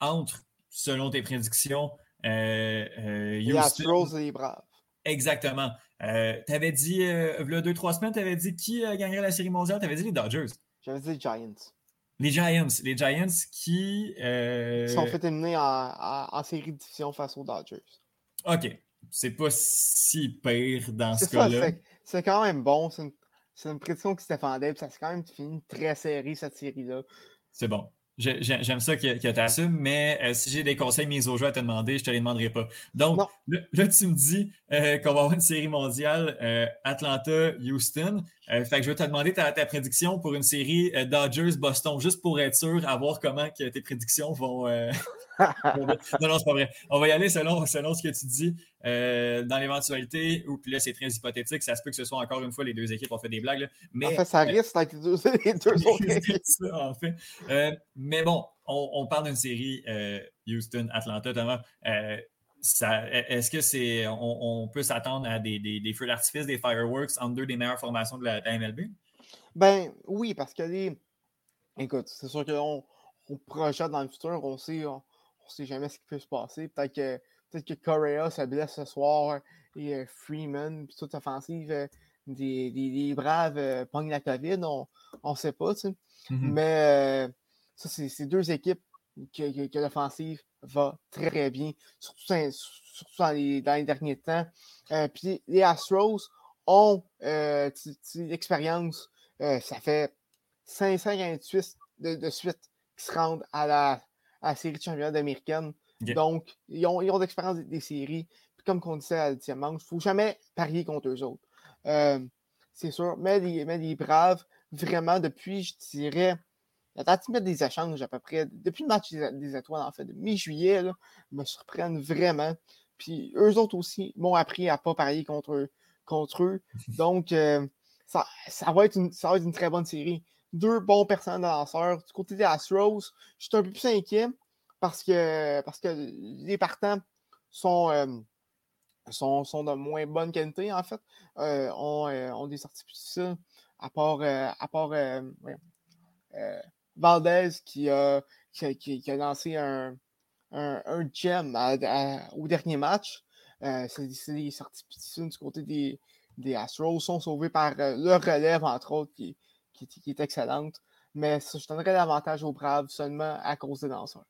entre, selon tes prédictions, les Astros et les Braves. Exactement. tu avais dit, il y a deux, trois semaines, tu avais dit qui gagnerait la série mondiale? Tu avais dit les Dodgers. J'avais dit les Giants. Les Giants, les Giants qui. Euh... sont fait éliminer en, série de division face aux Dodgers. OK. C'est pas si pire dans ce cas-là. C'est quand même bon. C'est une, une, prédiction qui se défendait. ça s'est quand même fini très serré, cette série-là. C'est bon. J'aime ça que, que tu assumes, mais euh, si j'ai des conseils mis au jeu à te demander, je te les demanderai pas. Donc, là, tu me dis euh, qu'on va avoir une série mondiale euh, Atlanta-Houston. Fait que je vais te demander ta, prédiction pour une série Dodgers-Boston, juste pour être sûr, à voir comment que tes prédictions vont. non, non, c'est pas vrai. On va y aller selon, selon ce que tu dis. dans l'éventualité, ou puis là, c'est très hypothétique, ça se peut que ce soit encore une fois les deux équipes ont fait des blagues. mais, en fait, ça risque avec les deux, les deux autres équipes. en fait. mais bon, on, parle d'une série Houston-Atlanta, Thomas. Est-ce que c'est on, peut s'attendre à des, des, feux d'artifice, des fireworks en deux des meilleures formations de la, MLB? Ben oui, parce que les. Écoute, c'est sûr qu'on on projette dans le futur, on sait, on, sait jamais ce qui peut se passer. Peut-être que peut-être que Correa se blesse ce soir et euh, Freeman, puis toute offensive euh, des, des, Braves euh, la COVID, on ne sait pas, tu sais. Mm-hmm. Mais ça, c'est deux équipes que, l'offensive va très, bien, surtout, dans, les, derniers temps. Euh, puis les Astros ont euh, l'expérience, euh, ça fait 528 de, de suite qui se rendent à la, série de championnat américaine. Donc, ils ont, ils ont l'expérience des, séries. Puis comme on disait à la il ne faut jamais parier contre eux autres. c'est sûr. Mais les, mais les Braves, vraiment, depuis, je dirais, la date des échanges à peu près, depuis le match des, étoiles, en fait, de mi-juillet, me surprennent vraiment. Puis eux autres aussi m'ont appris à ne pas parier contre, contre eux. Donc, euh, ça, ça, va être une, ça va être une très bonne série. Deux bons personnes de lanceurs. Du côté des Astros, je suis un peu plus inquiet parce que, parce que les partants sont, euh, sont, sont, de moins bonne qualité, en fait. Euh, ont, ont, des sorties plus difficiles, à part, à part Valdez qui a, qui, a lancé un, un, gem au dernier match. Euh, c'est des sorties du côté des, des Astros. sont sauvés par euh, leur relève, entre autres, qui, qui, est excellente. Mais je donnerais l'avantage aux Braves seulement à cause des lanceurs.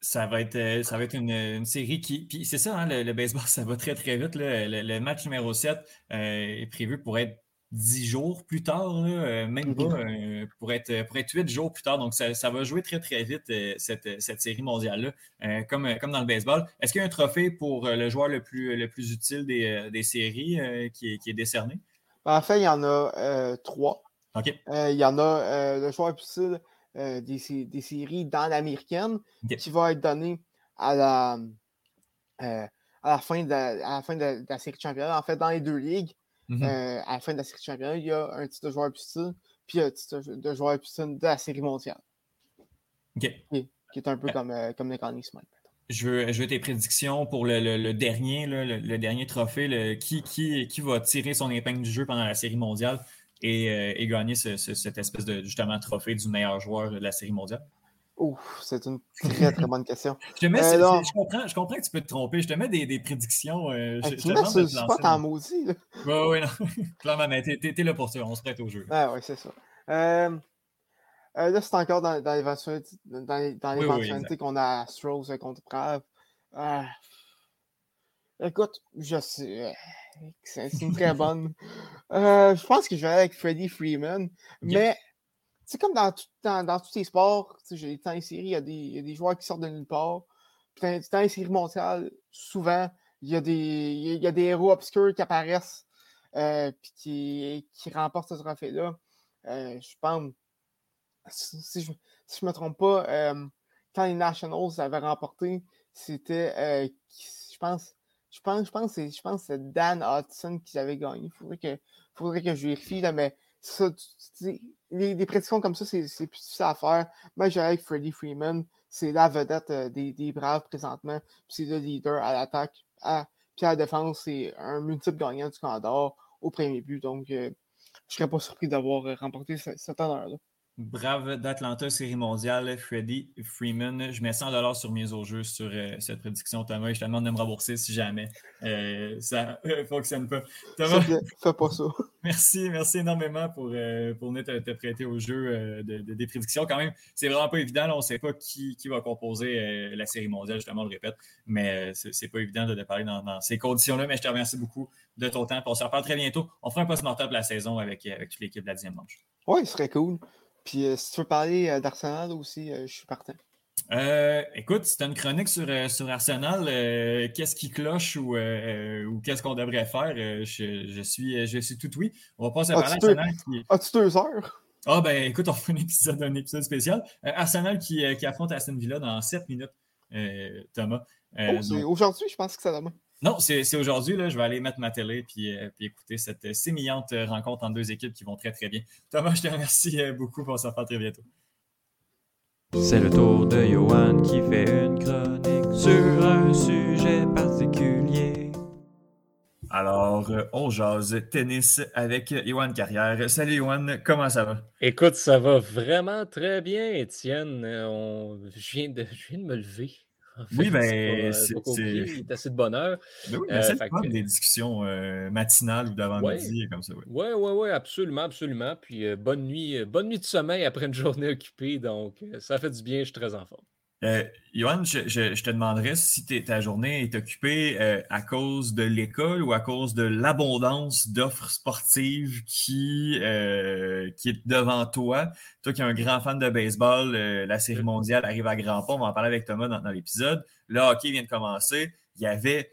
Ça va être, euh, ça va être une, série qui. Puis c'est ça, hein, le, baseball, ça va très très vite. Le, match numéro 7 est prévu pour être dix jours plus tard, euh, même pas, euh, pour, être, pour être huit jours plus tard. Donc, ça, va jouer très, très vite, euh, cette, série mondiale-là, comme, comme dans le baseball. Est-ce qu'il y a un trophée pour le joueur le plus, le plus utile des, séries qui, est décerné? En fait, il y en a trois. Il y en a le joueur le plus utile des, séries dans l'américaine qui va être donné à la, à la fin, de, à la, fin de, la série de championnat, en fait, dans les deux ligues. Mmh euh, à la fin de la série de championnat, il y a un titre de joueur piscine, puis un titre de joueur piscine de la série mondiale. OK. Qui, est un peu comme, euh, comme mécanisme. Je veux, je veux tes prédictions pour le, dernier, le, dernier trophée. qui, qui, qui va tirer son épingle du jeu pendant la série mondiale et, euh, gagner cette espèce de justement trophée du meilleur joueur de la série mondiale? Ouf, c'est une très très bonne question. je, te mets, euh, je, comprends, je comprends que tu peux te tromper. Je te mets des, des prédictions. Euh, je, tu mets sur pas en maudit. Oui, oui, non. Clairement, mais t'es es, là pour ça. On se prête au jeu. Ah, oui, c'est ça. Euh, euh, là, c'est encore dans, dans l'éventualité dans, dans oui, qu'on a Astros contre Brave. Ah. Écoute, je sais. C'est une très bonne. je pense que je vais aller avec Freddie Freeman. Mais c'est comme dans, dans, dans, tous les sports, dans les séries, il y, a des, il y, a des joueurs qui sortent de nulle part. Puis dans, les séries mondiales, souvent, il y a des, y a des héros obscurs qui apparaissent euh, puis qui, qui remportent ce trophée-là. Euh, je pense, si je ne me trompe pas, euh, quand les Nationals avaient remporté, c'était, euh, je pense, je pense, je pense, je pense que c'est Dan Hudson qui avait gagné. Il faudrait que, faudrait que je vérifie, là, mais ça, les, prédictions comme ça, c'est plus difficile à faire. Moi, j'ai avec Freddie Freeman. C'est la vedette euh, des, des, Braves présentement. c'est le leader à l'attaque. Puis à la défense, c'est un multiple gagnant du Condor au premier but. Donc, euh, je ne serais pas surpris d'avoir euh, remporté cet honneur-là. Brave d'Atlanta, série mondiale, Freddy Freeman. Je mets 100 sur mise au jeu sur euh, cette prédiction, Thomas. je te demande de me rembourser si jamais euh, ça ne fonctionne pas. Thomas, fais pas ça. Merci, merci énormément pour, euh, pour venir te, prêter au jeu de, des prédictions. Quand même, c'est vraiment pas évident. on ne sait pas qui, qui va composer la série mondiale, justement, on le répète. Mais c'est pas évident de, parler dans, ces conditions-là. Mais je te remercie beaucoup de ton temps. on se reparle très bientôt. On fera un post-mortem de la saison avec, avec toute l'équipe de la 10e manche. Oui, ce serait cool. Puis euh, si tu veux parler euh, d'Arsenal aussi, euh, je suis partant. Euh, écoute, c'est une chronique sur, sur Arsenal. Euh, qu'est-ce qui cloche ou, ou qu'est-ce qu'on devrait faire? Je, suis, je suis tout oui. On va passer à parler Arsenal. Qui... As-tu deux heures? Ah, ben écoute, on fait un épisode, un épisode spécial. Arsenal qui, qui, affronte Aston Villa dans 7 minutes, Thomas. Oh, aujourd'hui, je pense que c'est demain. Non, c'est aujourd'hui. Je vais aller mettre ma télé puis, puis écouter cette sémillante rencontre entre deux équipes qui vont très, très bien. Thomas, je te remercie beaucoup. On se revoit très bientôt. C'est le tour de Johan qui fait une chronique sur un sujet particulier. Alors, euh, on jase tennis avec Johan Carrière. Salut Johan, comment ça va? Écoute, ça va vraiment très bien, Étienne. On... Je, viens de... Je viens de me lever oui, ben, c'est. Assez de bonheur. Ben oui, mais c'est euh, des discussions euh, matinales ou d'avant-midi comme ça. Oui, oui, oui, ouais, absolument, absolument. Puis euh, bonne nuit, bonne nuit de sommeil après une journée occupée. Donc, ça fait du bien, je suis très en forme. Euh, Johan, je, te demanderais si ta journée est occupée euh, à cause de l'école ou à cause de l'abondance d'offres sportives qui, euh, qui est devant toi. Toi qui es un grand fan de baseball, la série mondiale arrive à grands pas. On va en parler avec Thomas dans, dans l'épisode. Le hockey vient de commencer. Il y avait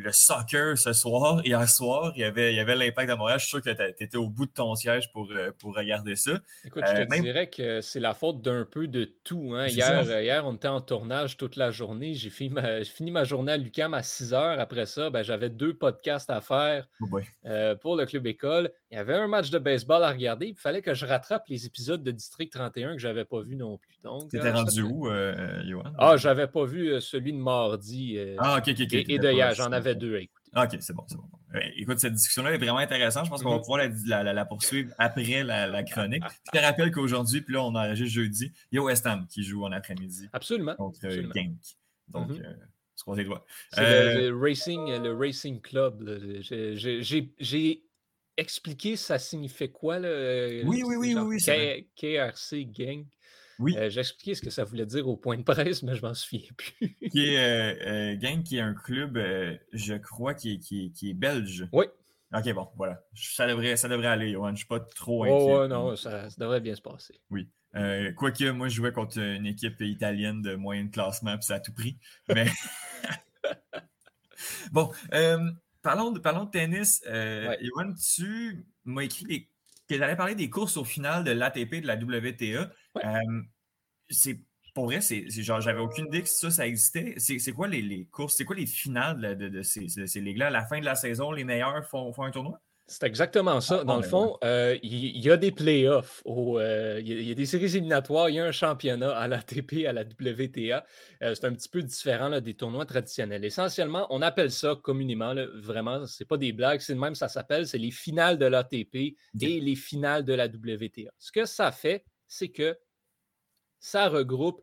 le soccer ce soir, hier soir, il y avait, il y avait l'impact de Montréal. Je suis sûr que tu étais au bout de ton siège pour, euh, pour regarder ça. Écoute, je te euh, dirais que c'est la faute d'un peu de tout. Hein. Hier, euh, hier, on était en tournage toute la journée. J'ai fini ma, fini ma journée à Lucam à 6 heures. Après ça, ben, j'avais deux podcasts à faire oh pour le Club École. Il y avait un match de baseball à regarder. Il fallait que je rattrape les épisodes de District 31 que je n'avais pas vus non plus. Tu étais rendu où, Johan? Ah, j'avais pas vu celui de mardi ah, ok, ok, ok. et, de hier. J'en avais deux à écouter. Ah, OK, c'est bon, c'est bon. Écoute, cette discussion-là est vraiment intéressante. Je pense qu'on va pouvoir la, poursuivre après la, chronique. Je te rappelle qu'aujourd'hui, puis là, on a juste jeudi, il y a West Ham qui joue en après-midi. Absolument. Contre euh, Genk. Donc, euh, les doigts. C'est le, euh, Racing, le Racing Club. J'ai expliqué ça signifiait quoi. Là, oui, oui, oui, oui, oui. KRC Genk. Oui. Euh, J'expliquais ce que ça voulait dire au point de presse, mais je m'en souviens plus. qui est, euh, euh, Gang, qui est un club, je crois, qui est, qui, qui est, belge. Oui. Ok, bon, voilà. Ça devrait, ça devrait aller, Johan. Je ne suis pas trop inquiet. Oh, non, ça, devrait bien se passer. Oui. Quoique, moi, je jouais contre une équipe italienne de moyen de classement, puis ça a tout pris. Mais. bon, parlons, de, parlons de tennis. Johan, tu m'as écrit que tu allais parler des courses au final de l'ATP de la WTA. Euh, c'est pour vrai, c'est genre j'avais aucune idée que ça, ça existait. C'est quoi les, courses, c'est quoi les finales de, ces, ces ligues-là? À la fin de la saison, les meilleurs font, font un tournoi? C'est exactement ça. Ah, Dans le ben fond, euh, il y, a des playoffs, euh, il y, a des séries éliminatoires, il y a un championnat à l'ATP, à la WTA. c'est un petit peu différent des tournois traditionnels. Essentiellement, on appelle ça communément, vraiment, c'est pas des blagues, c'est même ça s'appelle, c'est les finales de l'ATP et les finales de la WTA. Ce que ça fait, c'est que ça regroupe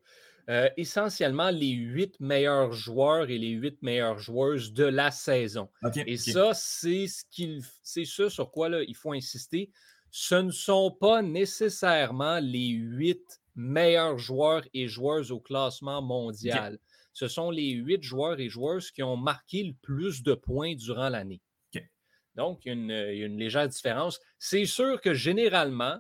euh, essentiellement les huit meilleurs joueurs et les huit meilleures joueuses de la saison. et ça, c'est ce qu'il, c'est ce sur quoi là, il faut insister. Ce ne sont pas nécessairement les huit meilleurs joueurs et joueuses au classement mondial. Ce sont les huit joueurs et joueuses qui ont marqué le plus de points durant l'année. Donc, il y, a une, légère différence. C'est sûr que généralement,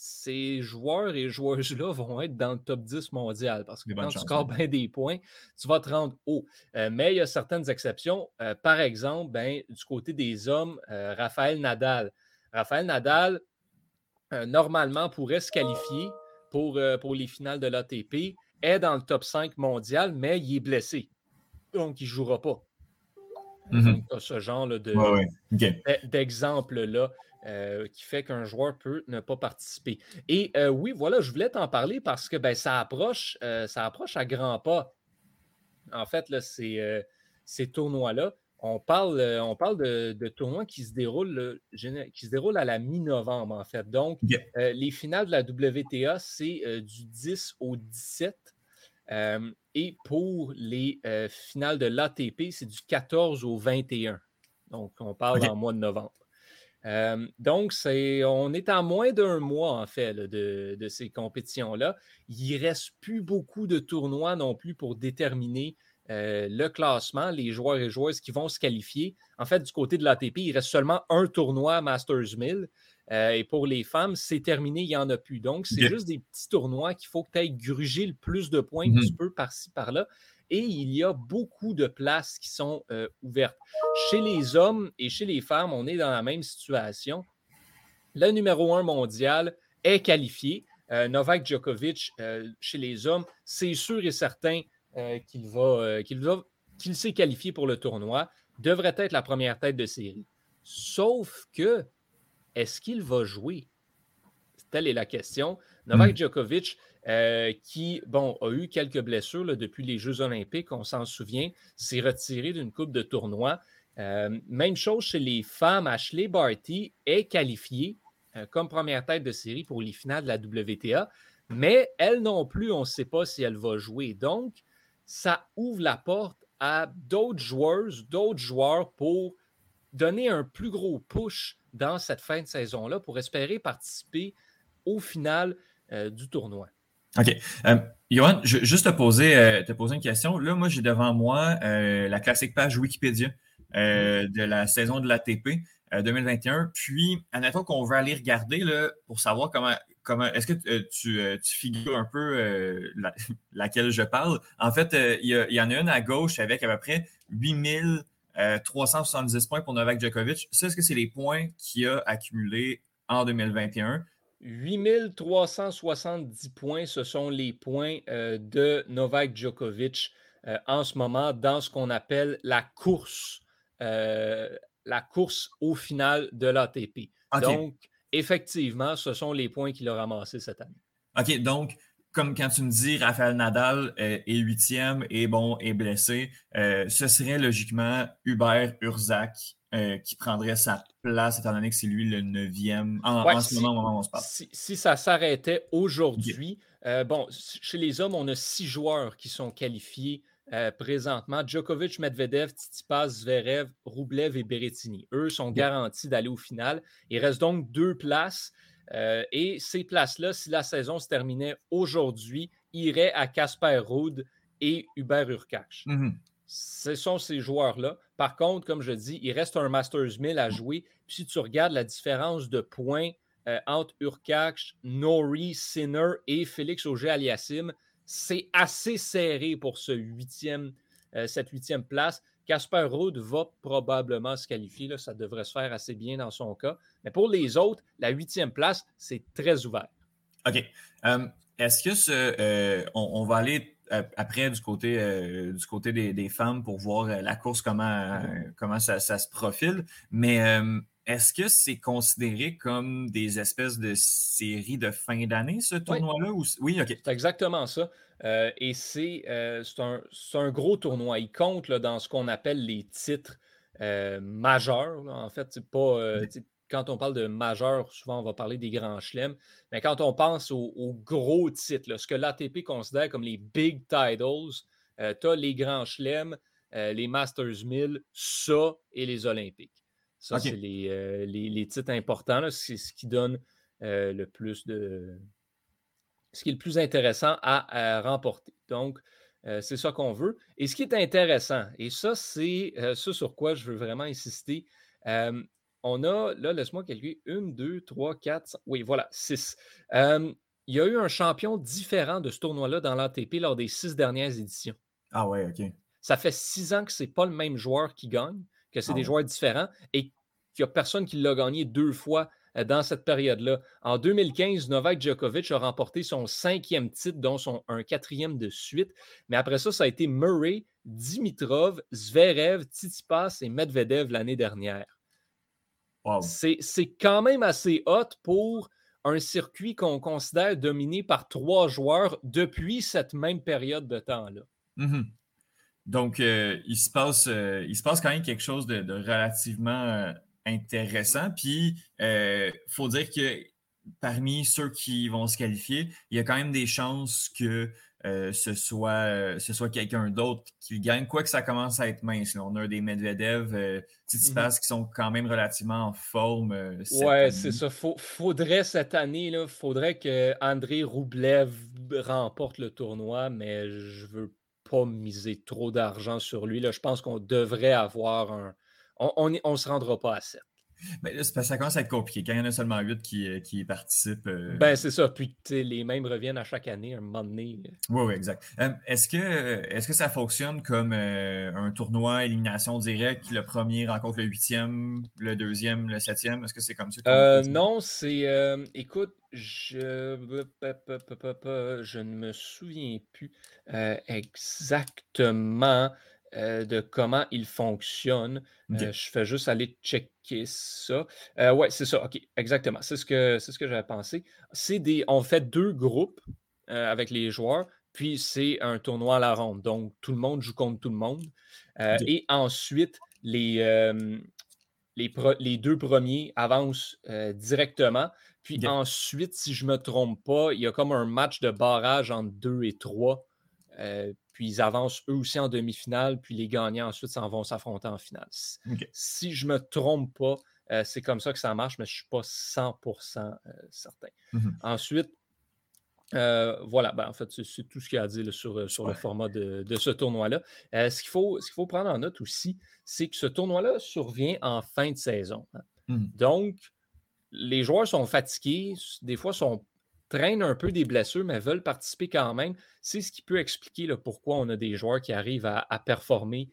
ces joueurs et joueuses-là vont être dans le top 10 mondial parce que quand tu scores bien des points, tu vas te rendre haut. Euh, mais il y a certaines exceptions. Euh, par exemple, ben, du côté des hommes, euh, Raphaël Nadal. Raphaël Nadal, normalement, pourrait se qualifier pour, pour les finales de l'ATP, est dans le top 5 mondial, mais il est blessé. Donc, il ne jouera pas. Mm ce genre de, d'exemple-là. Euh, qui fait qu'un joueur peut ne pas participer. Et euh, oui, voilà, je voulais t'en parler parce que ben, ça, approche, euh, ça approche à grands pas. En fait, là, ces, ces tournois-là, on parle, on parle de, tournois qui se, déroulent, qui se déroulent à la mi-novembre, en fait. Donc, les finales de la WTA, c'est du 10 au 17. et pour les finales de l'ATP, c'est du 14 au 21. Donc, on parle en mois de novembre. Euh, donc, c'est, on est à moins d'un mois, en fait, de, ces compétitions-là. Il ne reste plus beaucoup de tournois non plus pour déterminer euh, le classement, les joueurs et joueuses qui vont se qualifier. En fait, du côté de l'ATP, il reste seulement un tournoi Masters 1000 et pour les femmes, c'est terminé, il n'y en a plus. Donc, c'est juste des petits tournois qu'il faut que tu ailles gruger le plus de points que tu mmh peux par-ci, par-là. Et il y a beaucoup de places qui sont ouvertes. Chez les hommes et chez les femmes, on est dans la même situation. Le numéro un mondial est qualifié. Novak Djokovic, chez les hommes, c'est sûr et certain qu'il va, qu'il va qu'il s'est qualifié pour le tournoi, devrait être la première tête de série. Sauf que, est-ce qu'il va jouer? Telle est la question. Novak hmm. Djokovic, euh, qui, bon, a eu quelques blessures depuis les Jeux olympiques, on s'en souvient, s'est retiré d'une coupe de tournoi. Euh, même chose chez les femmes, Ashley Barty est qualifiée euh, comme première tête de série pour les finales de la WTA, mais elle non plus, on ne sait pas si elle va jouer. Donc, ça ouvre la porte à d'autres joueurs, d'autres joueurs pour donner un plus gros push dans cette fin de saison-là pour espérer participer au final du tournoi. OK. Euh, Johan, je, juste te poser, euh, te poser une question. Là, moi, j'ai devant moi la classique page Wikipédia mm-hmm. de la saison de l'ATP 2021. Puis, admettons qu'on veut aller regarder là, pour savoir comment, est-ce que euh, euh, tu, figures un peu euh, laquelle je parle? En fait, il y, en a une à gauche avec à peu près 8370 points pour Novak Djokovic. Ça, est-ce que c'est les points qu'il a accumulés en 2021? 8370 points, ce sont les points de Novak Djokovic en ce moment dans ce qu'on appelle la course, la course au final de l'ATP. Donc, effectivement, ce sont les points qu'il a ramassés cette année. OK, donc, comme quand tu me dis Raphaël Nadal euh, est huitième et bon, est blessé, euh, ce serait logiquement Hubert Urzac euh, qui prendrait sa place, étant donné que c'est lui le neuvième en, ce moment, où on se parle. Si, ça s'arrêtait aujourd'hui, bon, chez les hommes, on a six joueurs qui sont qualifiés euh, présentement. Djokovic, Medvedev, Tsitsipas, Zverev, Rublev et Berrettini. Eux sont garantis d'aller au final. Il reste donc deux places. Euh, et ces places-là, si la saison se terminait aujourd'hui, iraient à Casper Ruud et Hubert Urkach. Mm-hmm. Ce sont ces joueurs-là. Par contre, comme je dis, il reste un Masters 1000 à jouer. Si tu regardes la différence de points euh, entre Urkach, Nori, Sinner et Félix Auger-Aliassime, c'est assez serré pour euh, cette huitième place. Casper Ruud va probablement se qualifier. Ça devrait se faire assez bien dans son cas. Mais pour les autres, la huitième place, c'est très ouvert. OK. Euh, est-ce que on, va aller après du côté, du côté des, femmes pour voir la course, comment, mm-hmm. comment ça, ça, se profile. Mais est-ce que c'est considéré comme des espèces de séries de fin d'année, ce tournoi-là? Oui. OK. C'est exactement ça. Euh, et euh, c'est un, gros tournoi. Il compte dans ce qu'on appelle les titres euh, majeurs. En fait, c'est pas. Quand on parle de majeurs, souvent on va parler des grands chelems. Mais quand on pense aux, gros titres, ce que l'ATP considère comme les big titles, tu as les grands chelems, les Masters 1000, ça et les Olympiques. Ça, c'est euh, les, titres importants. C'est ce qui donne euh, le plus de. Ce qui est le plus intéressant à, remporter. Donc, euh, c'est ça qu'on veut. Et ce qui est intéressant, et ça, c'est ce sur quoi je veux vraiment insister. On a, là, laisse-moi calculer, une, deux, trois, quatre, oui, voilà, six. il y a eu un champion différent de ce tournoi-là dans l'ATP lors des six dernières éditions. Ah ouais, OK. Ça fait six ans que ce n'est pas le même joueur qui gagne que c'est des ah joueurs différents et qu'il n'y a personne qui l'a gagné deux fois euh, dans cette période-là. En 2015, Novak Djokovic a remporté son cinquième titre, dont son, un quatrième de suite. Mais après ça, ça a été Murray, Dimitrov, Zverev, Tsitsipas et Medvedev l'année dernière. C'est quand même assez hot pour un circuit qu'on considère dominé par trois joueurs depuis cette même période de temps-là. Mm-hmm. Donc, euh, il, se passe, euh, il se passe quand même quelque chose de, relativement euh, intéressant. Puis, il faut dire que parmi ceux qui vont se qualifier, il y a quand même des chances que ce soit, ce soit quelqu'un d'autre qui gagne, quoi que ça commence à être mince. On a des Medvedev, mm qui sont quand même relativement en forme. ouais, c'est ça. faudrait cette année, il faudrait que André Roublev remporte le tournoi, mais je veux pas miser trop d'argent sur lui. Là. Je pense qu'on devrait avoir un. On ne se rendra pas à 7. Mais là, ça commence à être compliqué. Quand il y en a seulement 8 qui, euh, qui participent. Euh, ben, c'est ça. Puis les mêmes reviennent à chaque année, un moment donné. Oui, oui, exact. est-ce, que, est que ça fonctionne comme un tournoi élimination directe? Le premier rencontre le huitième, le deuxième, le septième? Est-ce que c'est comme ça? non, c'est. écoute, je... je ne me souviens plus exactement. Euh, de comment il fonctionne. Euh, je fais juste aller checker ça. Euh, oui, c'est ça. OK, exactement. C'est ce que, c'est ce que j'avais pensé. C'est des, on fait deux groupes avec les joueurs, puis c'est un tournoi à la ronde. Donc, tout le monde joue contre tout le monde. Et ensuite, les, les, les, deux premiers avancent directement. Puis ensuite, si je ne me trompe pas, il y a comme un match de barrage entre deux et trois puis ils avancent eux aussi en demi-finale, puis les gagnants ensuite s'en vont s'affronter en finale. Si je ne me trompe pas, euh, c'est comme ça que ça marche, mais je ne suis pas 100% euh, certain. Mmh ensuite, euh, voilà, ben, en fait, c'est tout ce qu'il y a à dire sur, sur le format de, ce tournoi-là. ce qu'il faut, faut, prendre en note aussi, c'est que ce tournoi-là survient en fin de saison. Hein. Mmh. Donc, les joueurs sont fatigués, des fois sont traînent un peu des blessures, mais veulent participer quand même. C'est ce qui peut expliquer le pourquoi on a des joueurs qui arrivent à, performer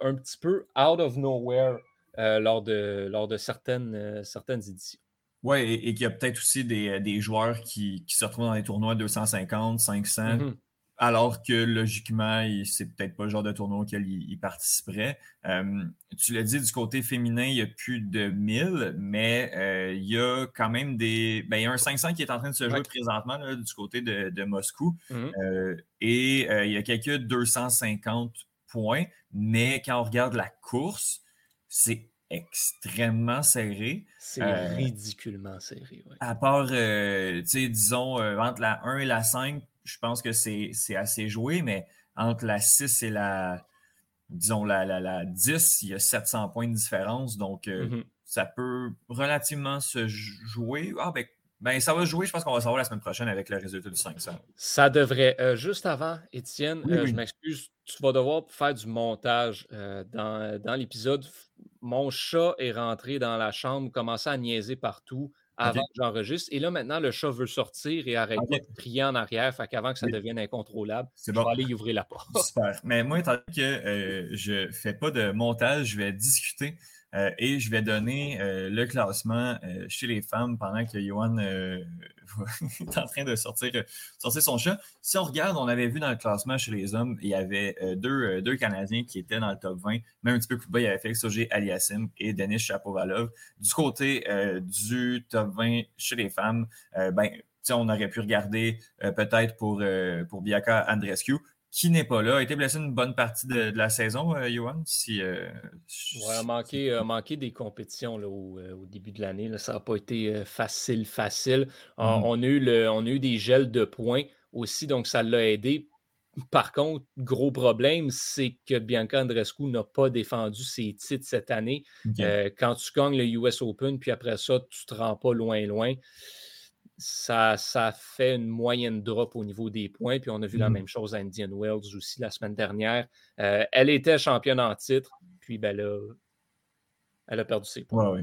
un petit peu out of nowhere euh, lors, de, lors de certaines, euh, certaines éditions. Oui, et, qu'il y a peut-être aussi des, des joueurs qui, se retrouvent dans les tournois 250, 500, alors que logiquement, c'est peut-être pas le genre de tournoi auquel il, participerait. Euh, tu l'as dit, du côté féminin, il y a plus de 1000, mais euh, il y a quand même des. Ben, il y a un 500 qui est en train de se jouer présentement du côté de, Moscou. Mhm. Euh, et il y a quelques 250 points, mais quand on regarde la course, c'est extrêmement serré. C'est ridiculement serré. À part, disons, entre la 1 et la 5, je pense que c'est assez joué, mais entre la 6 et la, disons, la, la, 10, il y a 700 points de différence. Donc, euh, mm-hmm. ça peut relativement se jouer. Ah, ben, ben, ça va jouer. Je pense qu'on va savoir la semaine prochaine avec le résultat du 500. Ça devrait. Euh, juste avant, Étienne, euh, je m'excuse, tu vas devoir faire du montage dans, dans l'épisode. Mon chat est rentré dans la chambre, commençait à niaiser partout avant que j'enregistre. Et là, maintenant, le chat veut sortir et arrêter de crier en arrière. Fait qu'avant que ça devienne incontrôlable, je vais aller y ouvrir la porte. Super. Mais moi, étant donné que euh, je ne fais pas de montage, je vais discuter et je vais donner euh, le classement euh, chez les femmes pendant que Johan est en train de sortir, sortir son chat. Si on regarde, on avait vu dans le classement chez les hommes, il y avait deux, deux Canadiens qui étaient dans le top 20. Même un petit peu plus bas, il y avait Aliassim et Denis Chapovalov. Du côté du top 20 chez les femmes, ben, on aurait pu regarder peut-être pour, pour Biaka Andrescu qui n'est pas là, a été blessé une bonne partie de, la saison, euh, Johan. Si, euh, a manqué, des compétitions là, au, euh, début de l'année. Ça n'a pas été facile, facile. Mm-hmm. On, a eu le, on a eu des gels de points aussi, donc ça l'a aidé. Par contre, gros problème, c'est que Bianca Andrescu n'a pas défendu ses titres cette année. quand tu gagnes le US Open, puis après ça, tu ne te rends pas loin, loin ça, ça fait une moyenne drop au niveau des points. Puis on a vu la mmh. même chose à Indian Wells aussi la semaine dernière. Euh, elle était championne en titre, puis ben là, elle a perdu ses points.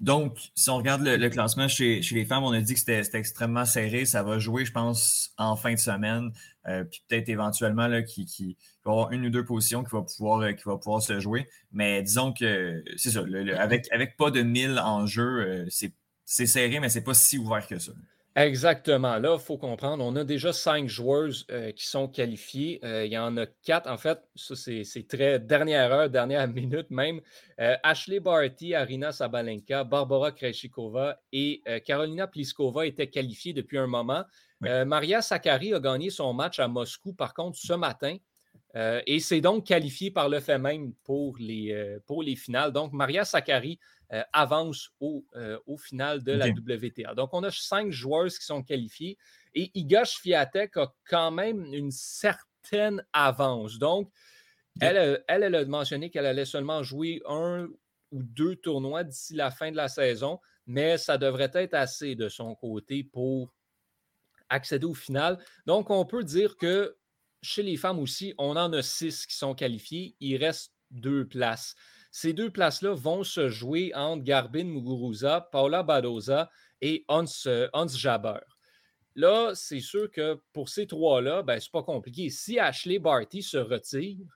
donc, si on regarde le, classement chez, les femmes, on a dit que c'était extrêmement serré. Ça va jouer, je pense, en fin de semaine. Euh, puis peut-être éventuellement là, qui, qui, va y avoir une ou deux positions qui va pouvoir, euh, qui va pouvoir se jouer. Mais disons que c'est ça. avec, avec pas de 1000 en jeu, c'est c'est serré, mais c'est pas si ouvert que ça. Exactement. Là, il faut comprendre, on a déjà cinq joueuses euh, qui sont qualifiées. Euh, il y en a quatre. En fait, ça, c'est très dernière heure, dernière minute même. Euh, Ashley Barty, Arina Sabalenka, Barbara Krejcikova et Carolina Pliskova étaient qualifiées depuis un moment. Maria Sakkari a gagné son match à Moscou, par contre, ce matin. Et c'est donc qualifié par le fait même pour les, pour les finales. Donc, Maria Sakkari euh, avance au, euh, au, final de la WTA. Donc, on a cinq joueurs qui sont qualifiés et Iga Swiatek a quand même une certaine avance. Donc, elle, elle, a mentionné qu'elle allait seulement jouer un ou deux tournois d'ici la fin de la saison, mais ça devrait être assez de son côté pour accéder au final. Donc, on peut dire que chez les femmes aussi, on en a six qui sont qualifiés. Il reste deux places ces deux places-là vont se jouer entre Garbin Muguruza, Paula Badoza et Hans, Hans Jabber. Là, c'est sûr que pour ces trois-là, ben, c'est pas compliqué. Si Ashley Barty se retire,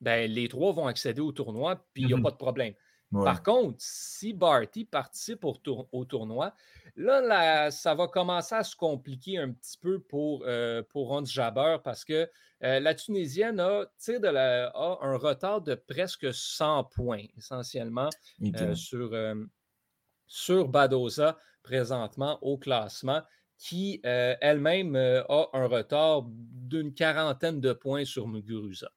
ben, les trois vont accéder au tournoi, puis il n'y a mm-hmm. pas de problème. Par contre, si Barty participe au, tournoi, là, ça va commencer à se compliquer un petit peu pour, euh, pour Hans Jabber parce que euh, la Tunisienne a, de la, un retard de presque 100 points, essentiellement, euh, sur, sur Badoza présentement au classement, qui elle-même a un retard d'une quarantaine de points sur Muguruza.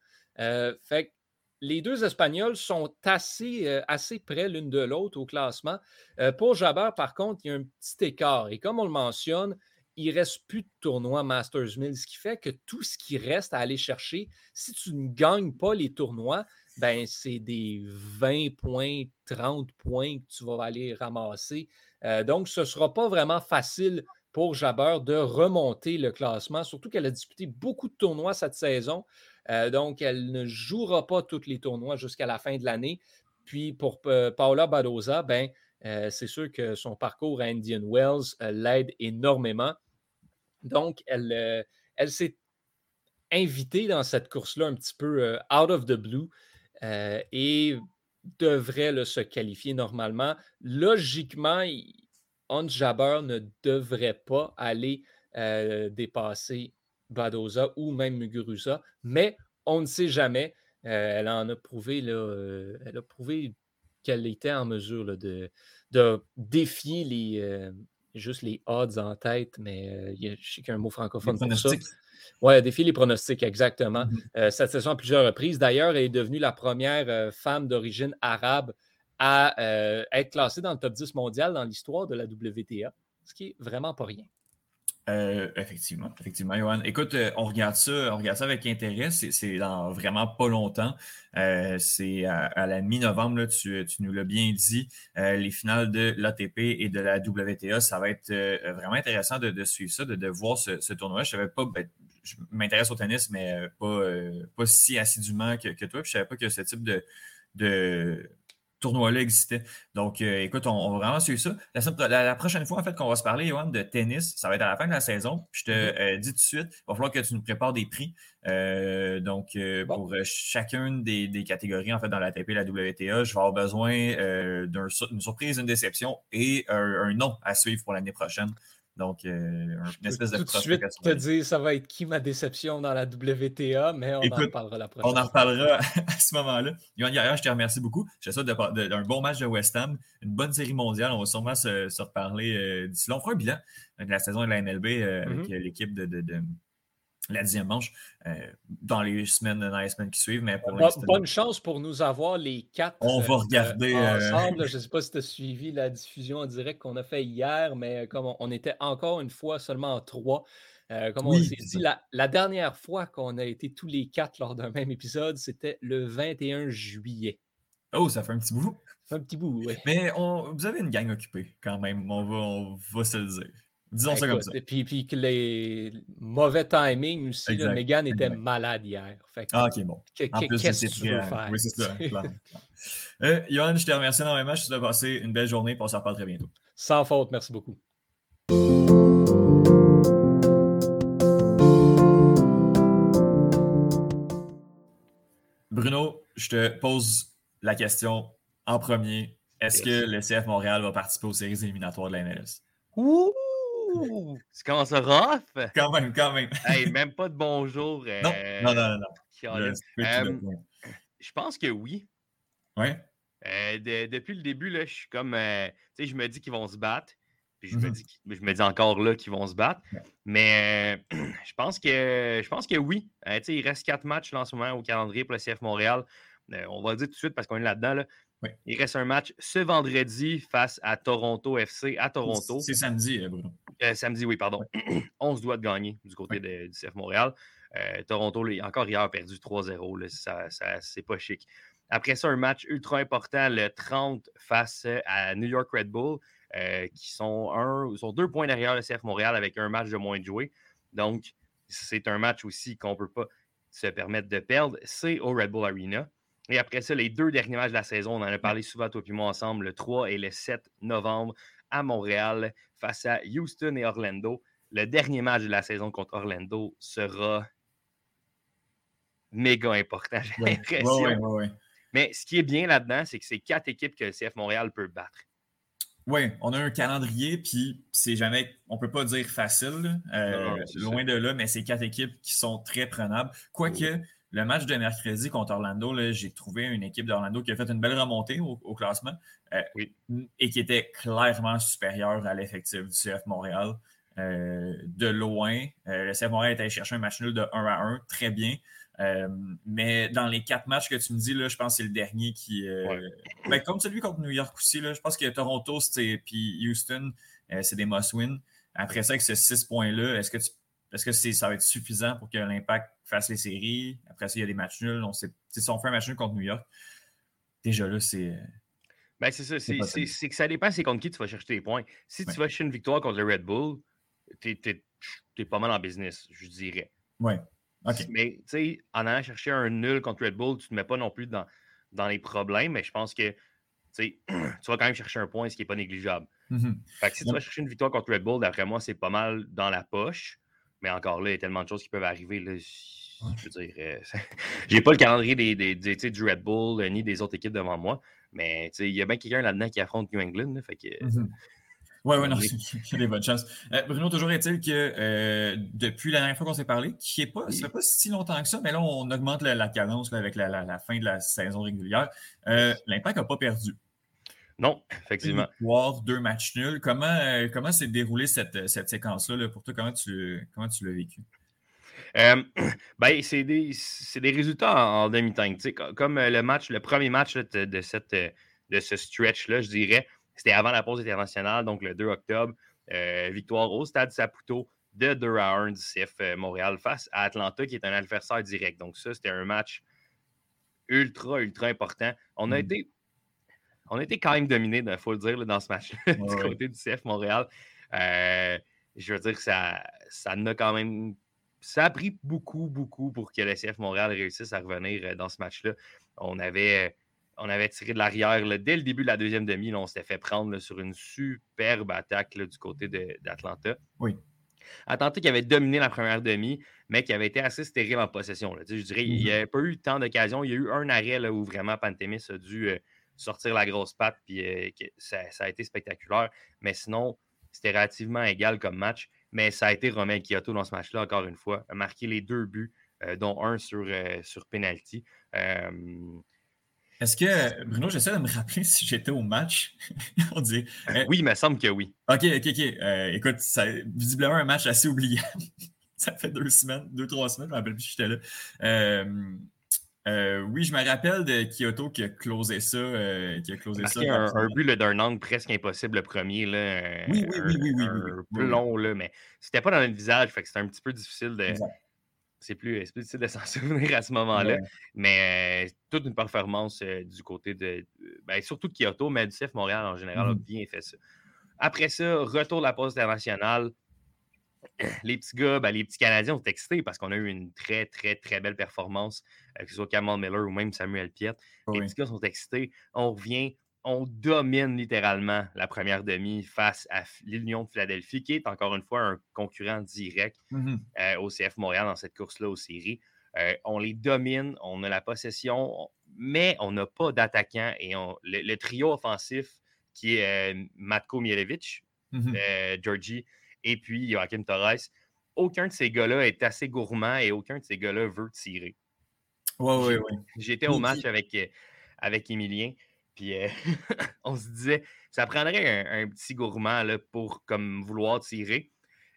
fait les deux Espagnols sont assez, euh, assez près l'une de l'autre au classement. Euh, pour Jabber, par contre, il y a un petit écart. Et comme on le mentionne, il ne reste plus de tournois Masters 1000, ce qui fait que tout ce qui reste à aller chercher, si tu ne gagnes pas les tournois, ben c'est des 20 points, 30 points que tu vas aller ramasser. Euh, donc, ce ne sera pas vraiment facile pour Jabber de remonter le classement, surtout qu'elle a disputé beaucoup de tournois cette saison. Euh, donc, elle ne jouera pas tous les tournois jusqu'à la fin de l'année. Puis pour euh, Paula Badoza, ben, euh, c'est sûr que son parcours à Indian Wells l'aide énormément. Donc, elle, elle s'est invitée dans cette course-là un petit peu out of the blue et devrait se qualifier normalement. Logiquement, Hans Jabber ne devrait pas aller dépasser Badoza ou même Muguruza, mais on ne sait jamais. Euh, elle en a prouvé, là, euh, elle a prouvé qu'elle était en mesure de, de, défier les, euh, juste les odds en tête, mais je sais qu'il y a un mot francophone pour ça. Oui, défier les pronostics, exactement. Mm-hmm. cette saison à plusieurs reprises. D'ailleurs, elle est devenue la première femme d'origine arabe à être classée dans le top 10 mondial dans l'histoire de la WTA, ce qui est vraiment pas rien. Euh, effectivement, effectivement, Johan. Écoute, euh, on regarde ça, on regarde ça avec intérêt. C'est dans vraiment pas longtemps. Euh, c'est à, la mi-novembre, tu, tu, nous l'as bien dit. les finales de l'ATP et de la WTA, ça va être vraiment intéressant de, suivre ça, de, voir ce, tournoi. Je savais pas, ben, je m'intéresse au tennis, mais pas, pas si assidûment que, toi. je savais pas que ce type de, de tournoi-là existait. Donc, euh, écoute, on, va vraiment suivre ça. La, prochaine fois, en fait, qu'on va se parler, Johan, de tennis, ça va être à la fin de la saison. je te mm-hmm. euh, dis tout de suite, il va falloir que tu nous prépares des prix. Euh, donc, pour chacune des, catégories, en fait, dans la TP et la WTA, je vais avoir besoin d'une surprise, une déception et un nom à suivre pour l'année prochaine. Donc, euh, une espèce de tout de suite te dire ça va être qui ma déception dans la WTA, mais on en reparlera la prochaine On en reparlera à ce moment-là. Yoann je te remercie beaucoup. J'ai ça d'un bon match de West Ham, une bonne série mondiale. On va sûrement se, reparler euh, d'ici là. On fera un bilan de la saison de la NLB euh, avec mm-hmm. l'équipe de, la dixième manche euh, dans, les semaines, dans les semaines qui suivent. Mais pour Bonne chance pour nous avoir les quatre On va euh, regarder, euh, ensemble. Je ne sais pas si tu as suivi la diffusion en direct qu'on a fait hier, mais comme on, était encore une fois seulement en trois. comme on s'est dit, la, dernière fois qu'on a été tous les quatre lors d'un même épisode, c'était le 21 juillet. Oh, ça fait un petit bout. Ça fait un petit bout, oui. Mais vous avez une gang occupée quand même, on va, on va se le dire. Disons ça comme ça. Et puis, puis que les mauvais timing aussi. Là, Megan était malade hier. ah, ok, bon. Qu'est-ce que tu veux faire? Oui, c'est ça. euh, Johan, je te remercie énormément. Je te souhaite passer une belle journée. On se reparle très bientôt. Sans faute. Merci beaucoup. Bruno, je te pose la question en premier. Est-ce que le CF Montréal va participer aux séries éliminatoires de la MLS? Ouh! Tu commences rough? Quand même, quand même. hey, même pas de bonjour. non, euh, non, non, non. je pense que oui. Oui. Euh, depuis le début, là, je suis comme. Euh, tu sais, je me dis qu'ils vont se battre. Puis je, me, mm-hmm. dis, je me dis encore là qu'ils vont se battre. Mais je pense que je pense que oui. sais, il reste quatre matchs en ce moment au calendrier pour le CF Montréal. on va le dire tout de suite parce qu'on est là-dedans. Là. Il reste un match ce vendredi face à Toronto FC à Toronto. C'est samedi, euh, Bruno. Euh, samedi, oui, pardon. On se doit de gagner du côté du CF Montréal. Euh, Toronto, encore hier, a perdu 3-0. Ça, ça c'est pas chic. Après ça, un match ultra important le 30 face à New York Red Bull, qui sont, un, sont deux points derrière le CF Montréal avec un match de moins de jouer. Donc, c'est un match aussi qu'on ne peut pas se permettre de perdre. C'est au Red Bull Arena. Et après ça, les deux derniers matchs de la saison, on en a parlé souvent, toi et moi, ensemble, le 3 et le 7 novembre à Montréal face à Houston et Orlando. Le dernier match de la saison contre Orlando sera méga important, j'ai l'impression. Mais ce qui est bien là-dedans, c'est que c'est quatre équipes que le CF Montréal peut battre. Oui, on a un calendrier, puis c'est jamais, on peut pas dire facile, euh, loin de là, mais c'est quatre équipes qui sont très prenables. Quoique, le match de mercredi contre Orlando, j'ai trouvé une équipe d'Orlando qui a fait une belle remontée au, classement euh, et qui était clairement supérieure à l'effectif du CF Montréal. Euh, de loin, le CF Montréal était allé chercher un match nul de 1 à 1, très bien. Euh, mais dans les quatre matchs que tu me dis, là, je pense que c'est le dernier qui. Euh, ben, comme celui contre New York aussi, là, je pense que Toronto puis Houston, euh, c'est des must-win. Après ça, avec ces six points-là, est-ce que, est-ce que ça va être suffisant pour que l'impact fasse les séries? Après ça, il y a des matchs nuls. On sait, si on fait un match nul contre New York, déjà là, c'est. Ben, c'est ça. C'est, que ça dépend c'est contre qui tu vas chercher tes points. Si tu vas chercher une victoire contre le Red Bull, tu es, pas mal en business, je dirais. Oui. Mais tu sais, en allant chercher un nul contre Red Bull, tu ne te mets pas non plus dans, dans les problèmes, mais je pense que tu vas quand même chercher un point, ce qui n'est pas négligeable. Mm-hmm. Fait que si tu vas chercher une victoire contre Red Bull, d'après moi, c'est pas mal dans la poche. Mais encore là, il y a tellement de choses qui peuvent arriver. Là, je veux dire, euh, j'ai pas le calendrier des, des, du Red Bull euh, ni des autres équipes devant moi. Mais il y a bien quelqu'un là-dedans qui affronte New England. fait que, mm-hmm. Oui, oui, non, il y a des bonnes chances. Euh, Bruno, toujours est-il que euh, depuis la dernière fois qu'on s'est parlé, qui est pas, ça fait pas si longtemps que ça, mais là, on augmente la, cadence avec la, fin de la saison régulière. Euh, L'Impact n'a pas perdu. Non, effectivement. Une deux matchs nuls. Comment, comment s'est déroulée cette, cette séquence-là pour toi? Comment tu, comment tu l'as vécu? ben, c'est des, des, résultats en, demi-temps. Comme le match, le premier match de, cette, de ce stretch-là, je dirais, c'était avant la pause internationale, donc le 2 octobre. Euh, victoire au Stade Saputo de 2 à 1 du CF euh, Montréal face à Atlanta, qui est un adversaire direct. Donc, ça, c'était un match ultra, ultra important. On a, mm. été, on a été quand même dominé, il faut le dire, dans ce match-là, du côté du CF Montréal. Euh, je veux dire que ça, ça a quand même. Ça a pris beaucoup, beaucoup pour que le CF Montréal réussisse à revenir dans ce match-là. On avait on avait tiré de l'arrière dès le début de la deuxième demi. on s'était fait prendre sur une superbe attaque du côté d'Atlanta. Oui. Atlanta qui avait dominé la première demi, mais qui avait été assez stérile en possession. Je dirais, il n'y mm-hmm. avait pas eu tant d'occasions. Il y a eu un arrêt où vraiment Pantémis a dû euh, sortir la grosse patte, puis euh, ça, a été spectaculaire. Mais sinon, c'était relativement égal comme match. Mais ça a été Romain Kyoto dans ce match-là, encore une fois, a marqué les deux buts, euh, dont un sur, sur penalty. Est-ce que, Bruno, j'essaie de me rappeler si j'étais au match? On dit. Euh, oui, il me semble que oui. OK, OK, OK. Euh, écoute, c'est visiblement un match assez oublié. ça fait deux semaines, deux, trois semaines, je me rappelle plus si j'étais là. Euh, oui, je me rappelle de Kyoto qui a closé ça. qui a closé ça un, un, but d'un angle presque impossible le premier. Là, oui, oui, oui, oui, oui, un long, là, mais c'était pas dans le visage, fait que c'était un petit peu difficile de c'est plus, difficile de s'en souvenir à ce moment-là. Mais toute une performance du côté de. Ben, surtout de Kyoto, mais du CF Montréal en général a mmh bien fait ça. Après ça, retour de la poste internationale. Les petits gars, ben, les petits Canadiens ont excités parce qu'on a eu une très, très, très belle performance, que ce soit Kamal Miller ou même Samuel Piet. les petits gars sont excités. On revient on domine littéralement la première demi face à l'Union de Philadelphie, qui est encore une fois un concurrent direct mmh euh, au CF Montréal dans cette course-là aux séries. Euh, on les domine, on a la possession, mais on n'a pas d'attaquant. Et le, trio offensif qui est euh, Matko Mielewicz, mmh Georgie, et puis Joachim Torres, aucun de ces gars-là est assez gourmand et aucun de ces gars-là veut tirer. Oui, oui, oui. J'étais au match avec, avec Emilien. Puis euh, on se disait, ça prendrait un, petit gourmand là, pour comme vouloir tirer.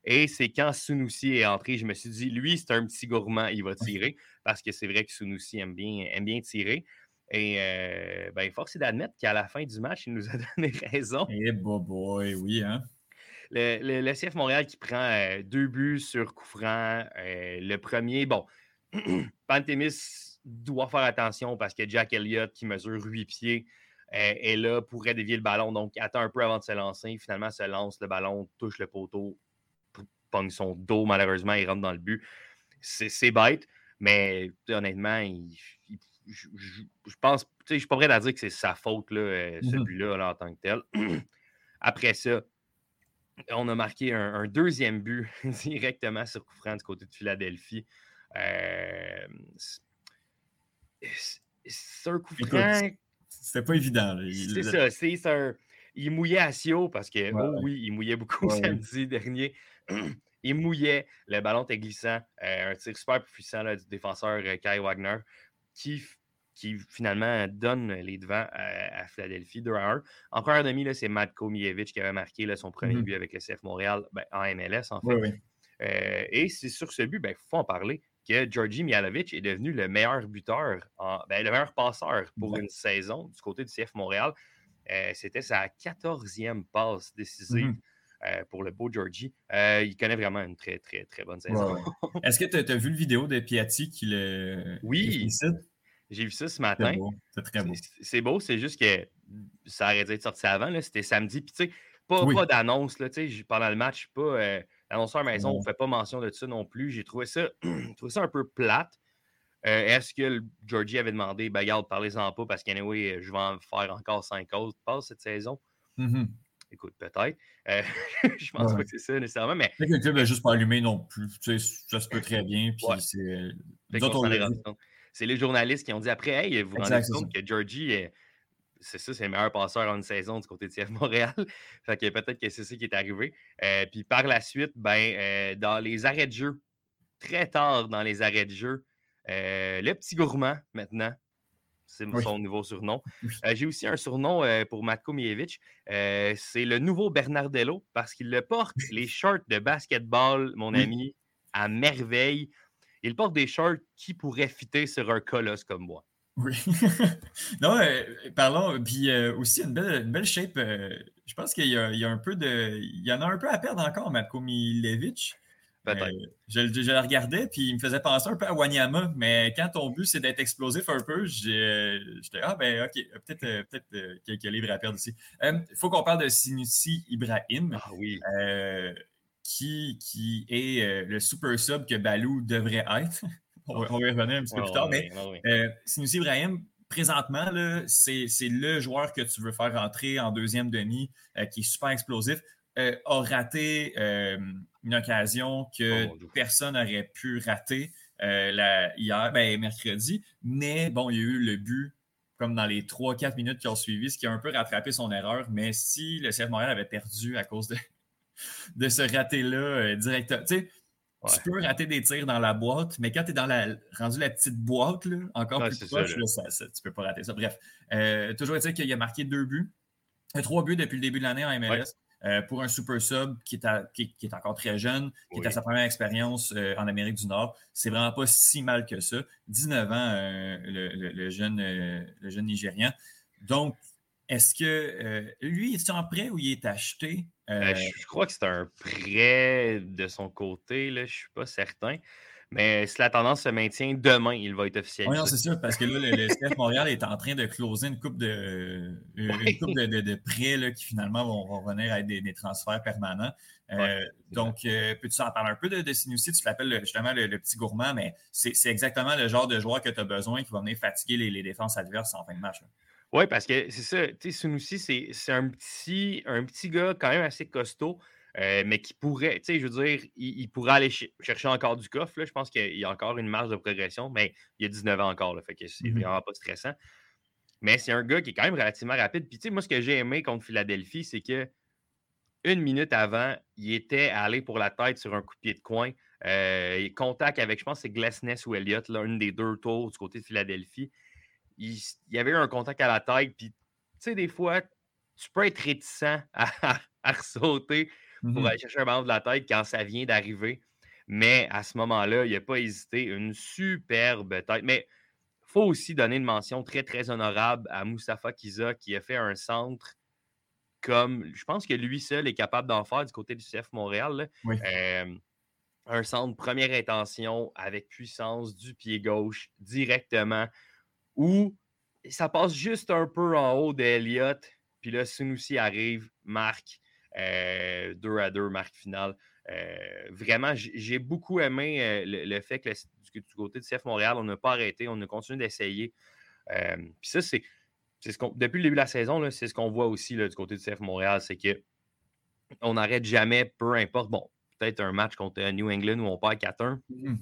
Et c'est quand Sunusi est entré, je me suis dit, lui, c'est un petit gourmand, il va tirer. Parce que c'est vrai que Sunusi aime bien, aime bien tirer. Et euh, ben, force est d'admettre qu'à la fin du match, il nous a donné raison. Eh boy, oui, hein? Le, le, CF Montréal qui prend euh, deux buts sur coup franc. le premier, bon, Pantémis doit faire attention parce que Jack Elliott, qui mesure 8 pieds, est là, pourrait dévier le ballon. Donc, attend un peu avant de se lancer. Finalement, se lance, le ballon touche le poteau, pogne son dos, malheureusement, il rentre dans le but. C'est bête, mais honnêtement, il, je, je pense, je suis pas prêt à dire que c'est sa faute, là, euh, ce Mhm. but-là, là, en tant que tel. Après ça, on a marqué un, un deuxième but directement sur coup franc du côté de Philadelphie. Euh, c'est- un coup franc. C'était pas évident. C'est ça, c'est un. Il mouillait à Sio parce que, Ouais, oh oui, il mouillait beaucoup Ouais, samedi dernier. il mouillait, le ballon était glissant. euh, un tir super puissant là, du défenseur euh, Kai Wagner qui, qui finalement donne les devants à, à Philadelphie 2 à 1. En première demi, c'est Matko Mijevic qui avait marqué là, son premier Mhm. but avec le CF Montréal ben, en MLS, en fait. Oui, oui. Euh, et c'est sur ce but, il faut en parler, que Georgi Mihalovic est devenu le meilleur buteur, en- ben, le meilleur passeur pour une saison du côté du CF Montréal. Euh, C'était sa 14e passe décisive Mhm. euh, pour le beau Georgie. Il connaît vraiment une très, très, très bonne saison. Ouais. Est-ce que tu as, vu le vidéo de Piatti qui le Oui. J'ai vu ça ce matin. C'est très beau. C'est- C'est beau, c'est juste que ça aurait dû être sorti avant. C'était samedi. Puis, tu sais, pas, Oui. pas d'annonce. Pendant le match, pas. euh, L'annonceur maison ne Non. fait pas mention de ça non plus. J'ai trouvé ça, trouvé ça un peu plate. Euh, Est-ce que Georgie avait demandé, ben, regarde, parlez-en pas parce qu'anyway, euh, je vais en faire encore cinq autres passes cette saison? Mhm. Écoute, peut-être. Euh, je pense Ouais. pas que c'est ça nécessairement, mais Peut-être que le club n'a juste pas allumé non plus. Tu sais, ça se peut très bien. Puis Ouais. c'est. C'est les journalistes qui ont dit après, hey, vous vous rendez compte que Georgie, c'est ça, c'est le meilleur passeur en une saison du côté de CF Montréal. fait que peut-être que c'est ça qui est arrivé. Euh, puis par la suite, ben, euh, dans les arrêts de jeu, très tard dans les arrêts de jeu, euh, le petit gourmand maintenant. C'est Oui. son nouveau surnom. Oui. Euh, J'ai aussi un surnom euh, pour Matko Mievic. Euh, c'est le nouveau Bernardello parce qu'il le porte les shorts de basketball, mon Oui. ami, à merveille. Il porte des shorts qui pourraient fitter sur un colosse comme moi. Oui. non, euh, parlons. Puis euh, aussi, une belle, une belle shape. euh, je pense qu'il y, y a un peu de. Il y en a un peu à perdre encore, Matko Milevich. Peut-être. Euh, je, je le regardais, puis il me faisait penser un peu à Wanyama, mais quand ton but, c'est d'être explosif un peu, j'étais Ah, ben, OK, peut-être euh, euh, quelques livres à perdre ici. Il faut qu'on parle de Sinusi Ibrahim, Ah oui. Qui, qui est euh, le super sub que Balou devrait être. on, va, on va y revenir un petit peu plus tard, mais Ouais, ouais, ouais. euh, Ibrahim, présentement, là, c'est c'est le joueur que tu veux faire rentrer en deuxième demi, euh, qui est super explosif. euh, a raté une occasion que Oh, personne n'aurait pu rater la- hier, ben, mercredi. Mais bon, il y a eu le but comme dans les 3-4 minutes qui ont suivi, ce qui a un peu rattrapé son erreur. Mais si le CF Montréal avait perdu à cause de, de ce raté-là euh, direct, tu sais, Ouais. tu peux rater des tirs dans la boîte, mais quand tu es dans la, rendu la petite boîte, là, encore Ouais, plus proche, ça, là, ça- ça- tu peux pas rater ça. Bref, euh, toujours est-il qu'il a marqué deux buts, euh, trois buts depuis le début de l'année en MLS. euh, pour un super sub qui est, à- qui, qui est encore très jeune, qui est à Oui. sa première expérience euh, en Amérique du Nord, c'est vraiment pas si mal que ça. 19 ans, euh, le, le- le jeune, le jeune Nigérian. Donc, est-ce que euh, lui, est-il en prêt ou il est acheté? Euh, Euh, je, crois que c'est un prêt de son côté, là, je ne suis pas certain. Mais si la tendance se maintient, demain, il va être Oui, officialisé. non, c'est sûr, parce que là, le, le CF Montréal est en train de closer une coupe de, une coupe de, de- de prêts là, qui finalement vont, vont venir à être des, des transferts permanents. Euh, Ouais, donc, euh, peux-tu en parler un peu de, de Sinussi? Tu l'appelles le- justement le, le petit gourmand, mais c'est c'est exactement le genre de joueur que tu as besoin qui va venir fatiguer les, les défenses adverses en fin de match. là. Oui, parce que c'est ça, tu sais, Sunusi, c'est un petit, un petit gars quand même assez costaud, euh, mais qui pourrait, tu sais, je veux dire, il, il pourrait aller ch- chercher encore du coffre. là. Je pense qu'il y a encore une marge de progression, mais il a 19 ans encore, là, fait que c'est Mhm. vraiment pas stressant. Mais c'est un gars qui est quand même relativement rapide. Puis, tu sais, moi, ce que j'ai aimé contre Philadelphie, c'est que une minute avant, il était allé pour la tête sur un coup de pied de coin. Euh, contact avec, je pense, c'est Glessness ou Elliott, là, une des deux tours du côté de Philadelphie. Il, y avait eu un contact à la tête. Puis, tu sais, des fois, tu peux être réticent à, à ressauter pour Mhm. aller chercher un ballon de la tête quand ça vient d'arriver. Mais à ce moment-là, il n'a pas hésité. Une superbe tête. Mais il faut aussi donner une mention très, très honorable à Moustapha Kiza qui a fait un centre comme je pense que lui seul est capable d'en faire du côté du CF Montréal. là. Oui. Euh, un centre première intention avec puissance du pied gauche directement où ça passe juste un peu en haut d'Eliott. Puis là, Sunusi arrive, marque 2 à 2, marque finale. Euh, vraiment, j'ai beaucoup aimé euh, le, le fait que le- du, du côté du CF Montréal, on n'a pas arrêté, on a continué d'essayer. Euh, puis ça, c'est. Ce depuis le début de la saison, c'est ce qu'on voit aussi là, du côté du CF Montréal, c'est que on n'arrête jamais, peu importe. Bon, peut-être un match contre New England où on perd 4-1, mmh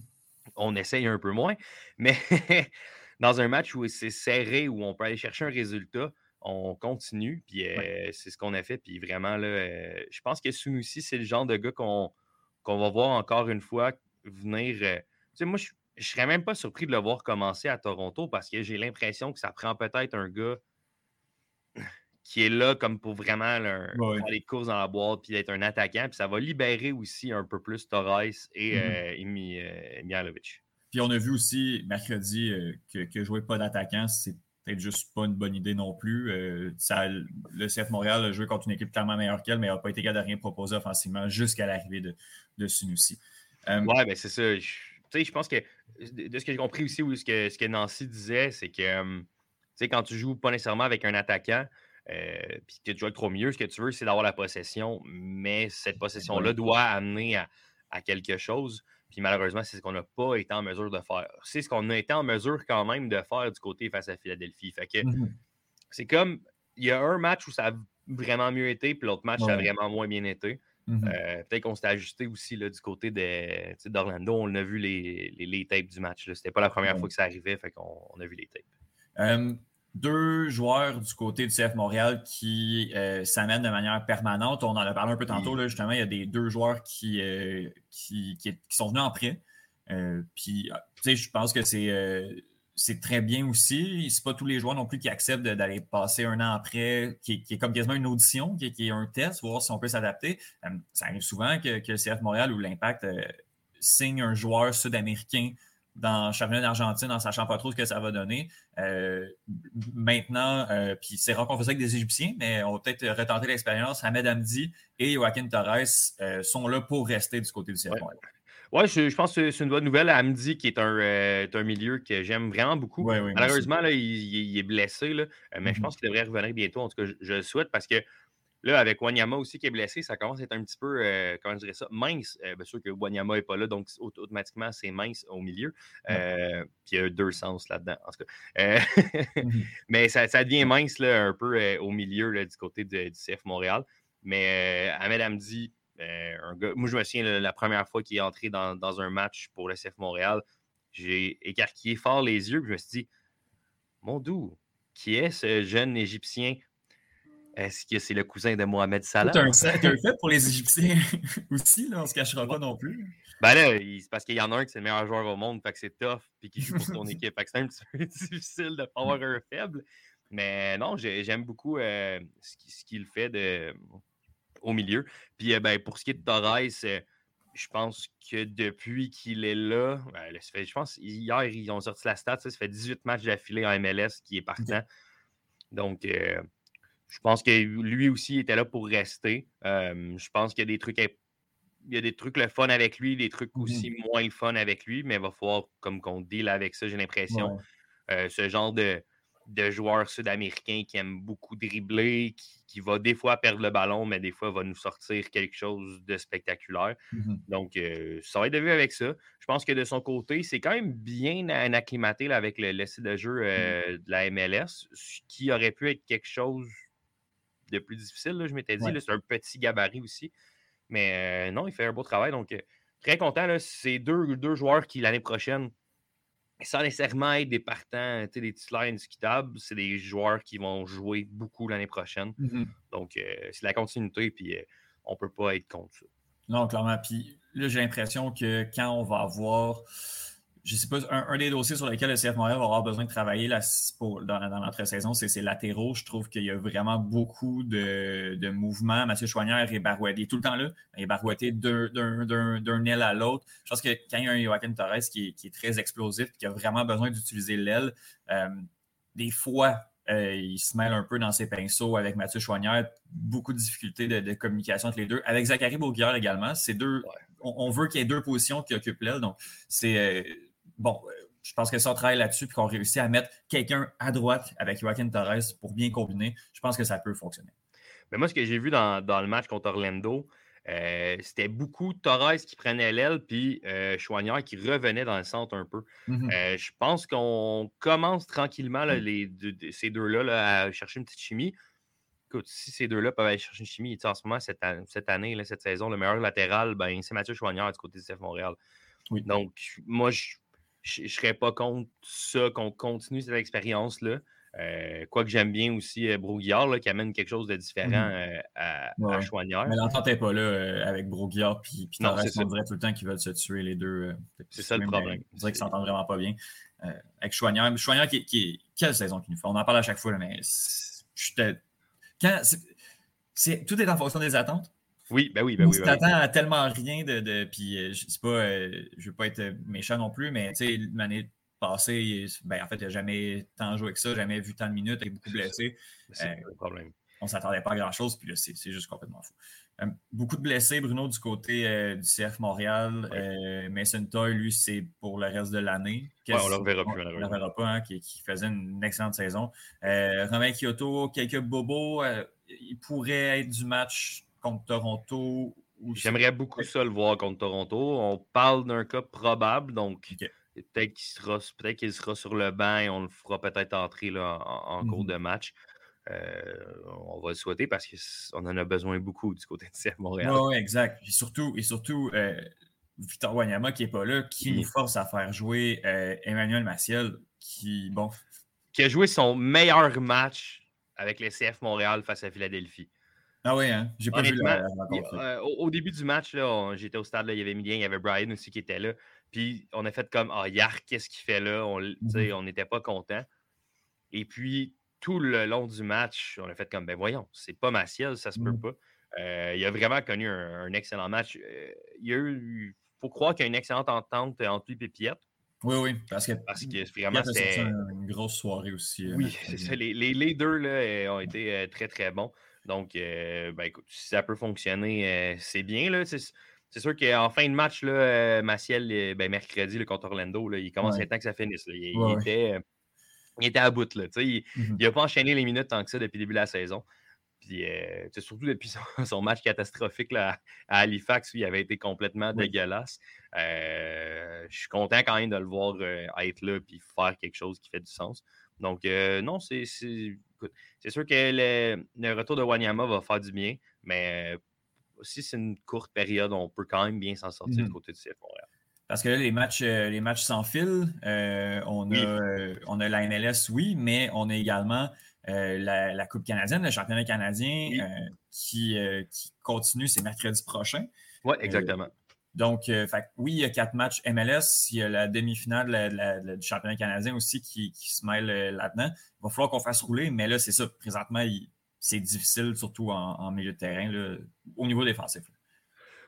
on essaye un peu moins, mais dans un match où c'est serré, où on peut aller chercher un résultat, on continue, puis euh, c'est ce qu'on a fait. Puis vraiment, là, euh, je pense que Sunusi, c'est le genre de gars qu'on va voir encore une fois venir. Euh, tu sais, moi, je ne serais même pas surpris de le voir commencer à Toronto parce que j'ai l'impression que ça prend peut-être un gars qui est là comme pour vraiment faire les courses dans la boîte puis être un attaquant. Puis ça va libérer aussi un peu plus Torres et mmh Puis on a vu aussi mercredi que, que jouer pas d'attaquant, c'est peut-être juste pas une bonne idée non plus. Euh, le CF Montréal a joué contre une équipe tellement meilleure qu'elle, mais n'a pas été capable de rien proposer offensivement jusqu'à l'arrivée de, de Sunusi. Euh, ouais, ben c'est ça. Je, je pense que de ce que j'ai compris aussi, ce que, ce que Nancy disait, c'est que euh, quand tu joues pas nécessairement avec un attaquant, puis que tu joues trop mieux, ce que tu veux, c'est d'avoir la possession, mais cette possession-là doit amener à, à quelque chose. Puis malheureusement, c'est ce qu'on n'a pas été en mesure de faire. C'est ce qu'on a été en mesure quand même de faire du côté face à Philadelphie. Fait que mmh c'est comme il y a un match où ça a vraiment mieux été, puis l'autre match, ça a vraiment moins bien été. Mmh euh, peut-être qu'on s'est ajusté aussi là, du côté d'Orlando. On a vu les, les, tapes du match. C'était pas la première fois que ça arrivait, fait qu'on a vu les tapes deux joueurs du côté du CF Montréal qui euh, s'amènent de manière permanente. On en a parlé un peu tantôt, là, justement, il y a des deux joueurs qui, euh, qui, sont venus en prêt. Euh, puis, je pense que c'est c'est très bien aussi. C'est pas tous les joueurs non plus qui acceptent d'aller passer un an après, qui, est comme quasiment une audition, qui, est un test, voir si on peut s'adapter. ça arrive souvent que, que, le CF Montréal ou l'Impact signe un joueur sud-américain dans le championnat d'Argentine en sachant pas trop ce que ça va donner. Euh, maintenant, euh, puis c'est rare qu'on avec des Égyptiens, mais on va peut-être retenter l'expérience. Ahmed Hamdi et Joaquin Torres euh, sont là pour rester du côté du CF Oui, je, pense que c'est une bonne nouvelle. Hamdi, qui est un, un milieu que j'aime vraiment beaucoup. Malheureusement, là, il, est blessé, là, mais je mm-hmm. pense qu'il devrait revenir bientôt. En tout cas, je le souhaite parce que Là, avec Wanyama aussi qui est blessé, ça commence à être un petit peu, euh, comment je dirais ça, mince. Euh, bien sûr que Wanyama n'est pas là, donc automatiquement, c'est mince au milieu. Euh, puis il y a deux sens là-dedans, en tout cas. Mhm. Mais ça, devient mince là, un peu au milieu du côté du CF Montréal. Mais Ahmed Hamdi, un gars, moi je me souviens la, première fois qu'il est entré dans, dans, un match pour le CF Montréal, j'ai écarquillé fort les yeux, puis je me suis dit, mon doux, qui est ce jeune Égyptien est-ce que c'est le cousin de Mohamed Salah? C'est un, fait pour les Égyptiens aussi, là, on ne se cachera pas non plus. Ben là, c'est parce qu'il y en a un qui est le meilleur joueur au monde, fait que c'est tough, puis qui joue pour son équipe. Fait que c'est un petit peu difficile de pas avoir un faible. Mais non, j'aime beaucoup euh, ce qu'il fait de, au milieu. Puis euh, ben, pour ce qui est de Torres, euh, je pense que depuis qu'il est là, ben, je pense hier, ils ont sorti la stat, ça, fait 18 matchs d'affilée en MLS qui est partant. Donc, je pense que lui aussi était là pour rester. je pense qu'il y a des trucs il y a des trucs le fun avec lui, des trucs mmh aussi moins le fun avec lui, mais il va falloir comme qu'on deal avec ça, j'ai l'impression. ce genre de, de joueur sud-américain qui aime beaucoup dribbler, qui, va des fois perdre le ballon, mais des fois va nous sortir quelque chose de spectaculaire. Mmh Donc, ça va être de vue avec ça. Je pense que de son côté, c'est quand même bien acclimaté avec le, le de jeu mmh. de la MLS, ce qui aurait pu être quelque chose de plus difficile. je m'étais dit, c'est un petit gabarit aussi. Mais euh, non, il fait un beau travail. Donc, euh, très content. C'est deux, deux joueurs qui, l'année prochaine, sans nécessairement être des partants, des titulaires indiscutables, c'est des joueurs qui vont jouer beaucoup l'année prochaine. Mmh Donc, euh, c'est la continuité, puis on ne peut pas être contre ça. Non, clairement. Puis là, j'ai l'impression que quand on va avoir je ne sais pas, un, des dossiers sur lesquels le CF Montréal va avoir besoin de travailler dans, dans l'entre-saison, c'est ses latéraux. Je trouve qu'il y a vraiment beaucoup de, mouvements. Mathieu Chouanière est barouetté tout le temps là. Il est barouetté d'un aile à l'autre. Je pense que quand il y a un Joaquin Torres qui est, très explosif et qui a vraiment besoin d'utiliser l'aile, euh, des fois, euh, il se mêle un peu dans ses pinceaux avec Mathieu Chouanière. Beaucoup de difficultés de, communication entre les deux. Avec Zachary Beauguillard également, c'est deux. On, veut qu'il y ait deux positions qui occupent l'aile. Donc, c'est. Euh, bon, euh, je pense que ça, on travaille là-dessus puis qu'on réussit à mettre quelqu'un à droite avec Joaquin Torres pour bien combiner, je pense que ça peut fonctionner. Mais moi, ce que j'ai vu dans, le match contre Orlando, euh, c'était beaucoup Torres qui prenait l'aile, puis euh, Chouanière qui revenait dans le centre un peu. Mhm. Euh, je pense qu'on commence tranquillement là, les deux- deux- ces deux-là là, à chercher une petite chimie. Écoute, si ces deux-là peuvent aller chercher une chimie, tu sais, en ce moment, cette, cette année, là, cette saison, le meilleur latéral, ben, c'est Mathieu Chouanière du côté du CF Montréal. Oui. Donc, moi, je ne serais pas contre ça, qu'on continue cette expérience-là. Euh, Quoique j'aime bien aussi euh, là, qui amène quelque chose de différent Mhm. euh, à, Ouais, à ouais. Chouanière. Mais l'entente n'est pas là euh, avec Broguillard puis. On dirait tout le temps qu'ils veulent se tuer les deux. euh, C'est ça le problème. On dirait qu'ils s'entendent vraiment pas bien. Avec Chouanière. Chouanière qui, qui Quelle saison qu'il nous fait? On en parle à chaque fois, là, mais quand c'est- tout est en fonction des attentes. Oui, ben oui, ben oui. tu ben oui. t'attends à tellement rien de. de puis euh, je sais pas, euh, je veux pas être méchant non plus, mais tu sais, l'année passée, ben, en fait, il n'a jamais tant joué que ça, jamais vu tant de minutes, il est beaucoup blessé. C'est Euh, le problème. On ne s'attendait pas à grand-chose, puis là, c'est juste complètement fou. Euh, beaucoup de blessés, Bruno, du côté euh, du CF Montréal. Euh, Mason Toy, lui, c'est pour le reste de l'année. Ouais, on le reverra plus, On ne le reverra pas, hein, qui, qui faisait une excellente saison. Euh, Romain Kyoto, quelques bobos. euh, il pourrait être du match contre Toronto. ou J'aimerais beaucoup ça le voir contre Toronto. On parle d'un cas probable, donc peut-être qu'il sera, peut qu'il sera sur le banc et on le fera peut-être entrer là, en, en cours Mhm. de match. Euh, on va le souhaiter parce qu'on en a besoin beaucoup du côté de CF Montréal. Oui, exact. Et surtout, et surtout euh, Victor Wanyama qui n'est pas là, qui Oui. nous force à faire jouer euh, Emmanuel Maciel, qui, bon, Qui a joué son meilleur match avec le CF Montréal face à Philadelphie. Ah oui, hein, j'ai pas vu la, la il- rencontre. euh, au, au début du match, j'étais au stade, là, il y avait Emilien, il y avait Brian aussi qui était là. Puis on a fait comme Ah, Yark, qu'est-ce qu'il fait là? On on n'était pas content. Et puis tout le long du match, on a fait comme ben voyons, c'est pas Maciel, ça se peut Mhm. pas. Euh, il a vraiment connu un, un excellent match. Euh, il y a eu, faut croire qu'il y a une excellente entente entre lui et Piette, Oui, oui, parce que parce que vraiment c'était. une grosse soirée aussi. Oui, c'est ça. Les, les- les deux là, ont été très, très bons. Donc, euh, ben, écoute, si ça peut fonctionner, euh, c'est bien. là. C'est c'est sûr qu'en fin de match, là, euh, Maciel, ben, mercredi là, contre Orlando, là, il commence Ouais. à être temps que ça finisse. là. Il, Ouais, était, il était à bout. Là, il n'a pas enchaîné les minutes tant que ça depuis le début de la saison. Puis, euh, surtout depuis son, son match catastrophique là, à Halifax, où il avait été complètement Oui. dégueulasse. Euh, je suis content quand même de le voir euh, être là et faire quelque chose qui fait du sens. Donc, non, c'est c'est- écoute, c'est sûr que le, le retour de Wanyama va faire du bien, mais euh, si c'est une courte période, on peut quand même bien s'en sortir du côté du CF Montréal. Parce que là, les matchs, euh, les matchs sans fil, euh, on, Oui. a, euh, on a la MLS, oui, mais on a également euh, la, la Coupe canadienne, le championnat canadien, Oui. qui, qui continue, c'est mercredi prochain. Oui, exactement. Donc, euh, fait oui, il y a quatre matchs MLS. Il y a la demi-finale du championnat canadien aussi qui, qui se mêle euh, là-dedans. Il va falloir qu'on fasse rouler, mais là, c'est ça. Présentement, c'est difficile, surtout en, en milieu de terrain, là, au niveau défensif. là.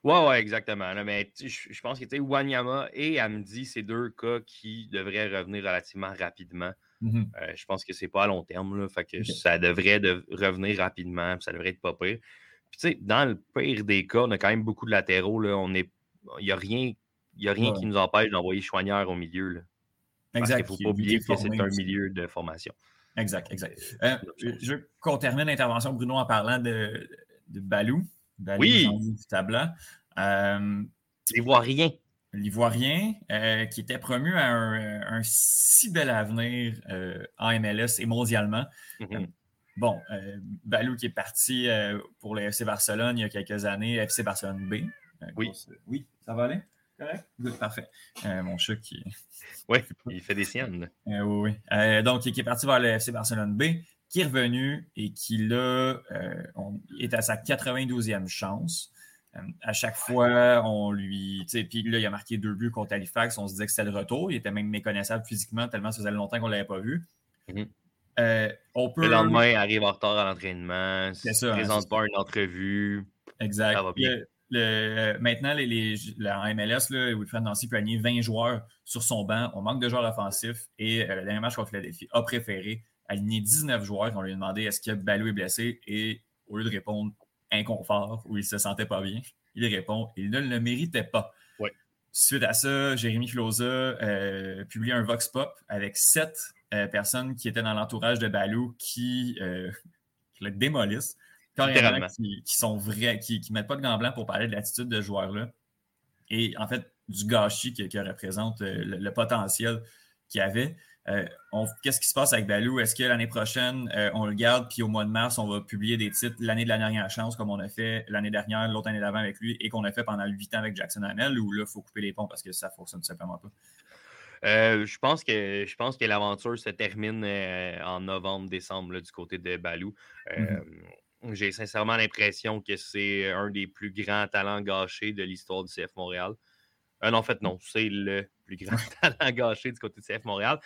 Oui, ouais, exactement. là, mais je je pense que Wanyama et Amdi, c'est deux cas qui devraient revenir relativement rapidement. Mhm. Euh, je pense que c'est pas à long terme. Là, fait que ça devrait de- revenir rapidement. puis Ça devrait être pas pire. Puis, dans le pire des cas, on a quand même beaucoup de latéraux. Là, on est, il n'y a rien, il y a rien Ouais. qui nous empêche d'envoyer Choignard au milieu. Là, parce qu'il ne faut pas oublier que c'est un aussi. milieu de formation. Exact, exact. Euh, je veux qu'on termine l'intervention, Bruno, en parlant de, de Balou. Balou Oui. Jean-Yves Tabla. Euh. L'Ivoirien, euh, qui était promu à un, un si bel avenir euh, en MLS et mondialement. Mhm. Bon, euh, Balou qui est parti euh, pour le FC Barcelone il y a quelques années, FC Barcelone B. Euh, Oui. grosse- oui, ça va aller? Correct? Good, parfait. Euh, mon chat qui, Oui, il fait des siennes. euh, oui, oui. Euh, donc, qui est parti vers le FC Barcelone B, qui est revenu et qui, là, euh, on- est à sa 92e chance. Euh, à chaque fois, on lui. tu sais, Puis là, il a marqué deux buts contre Halifax. On se disait que c'était le retour. Il était même méconnaissable physiquement, tellement ça faisait longtemps qu'on ne l'avait pas vu. Mhm. Euh, on peut. Le lendemain, il arrive en retard à l'entraînement, C'est ne ça, hein, présente pas une entrevue. Exact. Ça va bien. Le- maintenant, les, les, la- en MLS, là, Wilfred Nancy peut aligner 20 joueurs sur son banc. On manque de joueurs offensifs. Et euh, le dernier match contre Philadelphie a préféré aligner 19 joueurs. On lui a demandé est-ce que Balou est blessé? Et au lieu de répondre inconfort ou il se sentait pas bien, il répond il ne le méritait pas. Ouais. Suite à ça, Jérémy Filosa euh, publie un Vox Pop avec sept euh, personnes qui étaient dans l'entourage de Balou euh, qui le démolissent. Carrément qui, qui, sont vrais, qui ne mettent pas de gants blancs pour parler de l'attitude de ce joueur-là. Et en fait, du gâchis qui, représente euh, le, potentiel qu'il avait. Euh, qu'est-ce qui se passe avec Balou? Est-ce que l'année prochaine, euh, on le garde, puis au mois de mars, on va publier des titres l'année de la dernière chance, comme on a fait l'année dernière, l'autre année d'avant avec lui, et qu'on a fait pendant huit ans avec Jackson Hamel, ou là, il faut couper les ponts parce que ça ne fonctionne tout simplement pas? je pense que je pense que l'aventure se termine en novembre, décembre du côté de Balou. Mm-hmm. J'ai sincèrement l'impression que c'est un des plus grands talents gâchés de l'histoire du CF Montréal. Euh, non, en fait, non, c'est le plus grand talent gâché du côté du CF Montréal.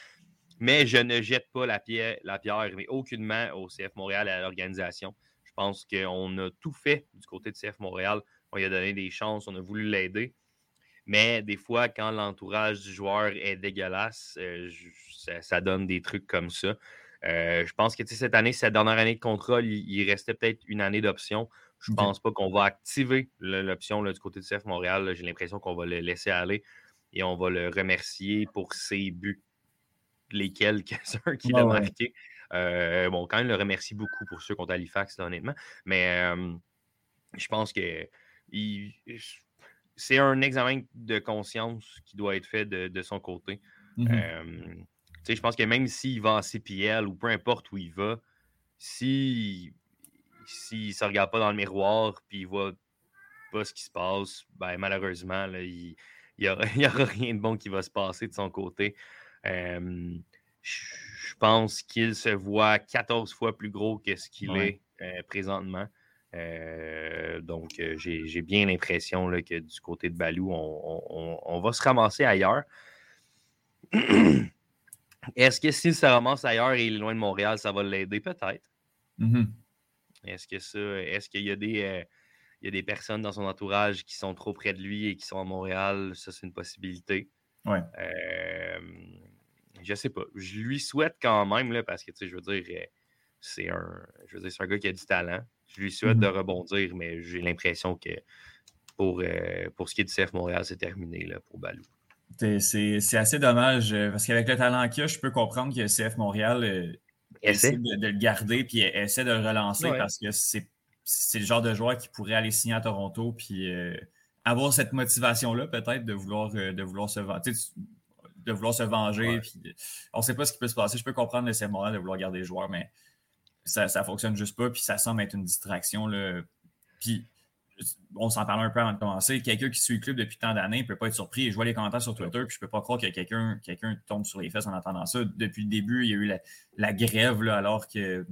Mais je ne jette pas la pierre, la pierre mais aucunement au CF Montréal et à l'organisation. Je pense qu'on a tout fait du côté du CF Montréal. On lui a donné des chances, on a voulu l'aider. Mais des fois, quand l'entourage du joueur est dégueulasse, euh, ça, donne des trucs comme ça. Euh, je pense que cette année, cette dernière année de contrôle, il, restait peut-être une année d'option. Je ne pense pas qu'on va activer l'option du côté du CF Montréal. J'ai l'impression qu'on va le laisser aller et on va le remercier pour ses buts, les quelques-uns qu'il a marqués. Euh, bon, quand même, le remercie beaucoup pour ceux contre Halifax, honnêtement. Mais euh, je pense que c'est un examen de conscience qui doit être fait de, son côté. Mm-hmm je pense que même s'il va en CPL ou peu importe où il va, s'il si, ne se regarde pas dans le miroir puis il voit pas ce qui se passe, ben, malheureusement, il n'y aura, rien de bon qui va se passer de son côté. je pense qu'il se voit 14 fois plus gros que ce qu'il est euh, présentement. Euh, donc, euh, j'ai bien l'impression que du côté de Balou, on, on va se ramasser ailleurs. Est-ce que s'il se ramasse ailleurs et il est loin de Montréal, ça va l'aider? Peut-être. Mm-hmm. Est-ce que ça, est-ce qu'il y a des, euh, il y a des personnes dans son entourage qui sont trop près de lui et qui sont à Montréal? Ça, c'est une possibilité. Ouais. Euh, je sais pas. Je lui souhaite quand même, là, parce que, tu sais, je veux dire, euh, c'est un, je veux dire, c'est un gars qui a du talent. Je lui souhaite de mm-hmm. rebondir, mais j'ai l'impression que pour, euh, pour ce qui est du CF Montréal, c'est terminé là, pour Balou. C'est assez dommage euh, parce qu'avec le talent qu'il a, je peux comprendre que CF Montréal euh, essaie de, le garder puis essaie de le relancer parce que c'est le genre de joueur qui pourrait aller signer à Toronto puis euh, avoir cette motivation-là peut-être de vouloir, de vouloir se venger. De vouloir se venger. on ne sait pas ce qui peut se passer. Je peux comprendre le CF Montréal de vouloir garder les joueurs, mais ça ne fonctionne juste pas. Puis ça semble être une distraction. Là. Puis on s'en parlait un peu avant de commencer, quelqu'un qui suit le club depuis tant d'années ne peut pas être surpris. Je vois les commentaires sur Twitter, puis je ne peux pas croire que quelqu'un quelqu'un tombe sur les fesses en entendant ça. Depuis le début, il y a eu la, grève, là, alors que,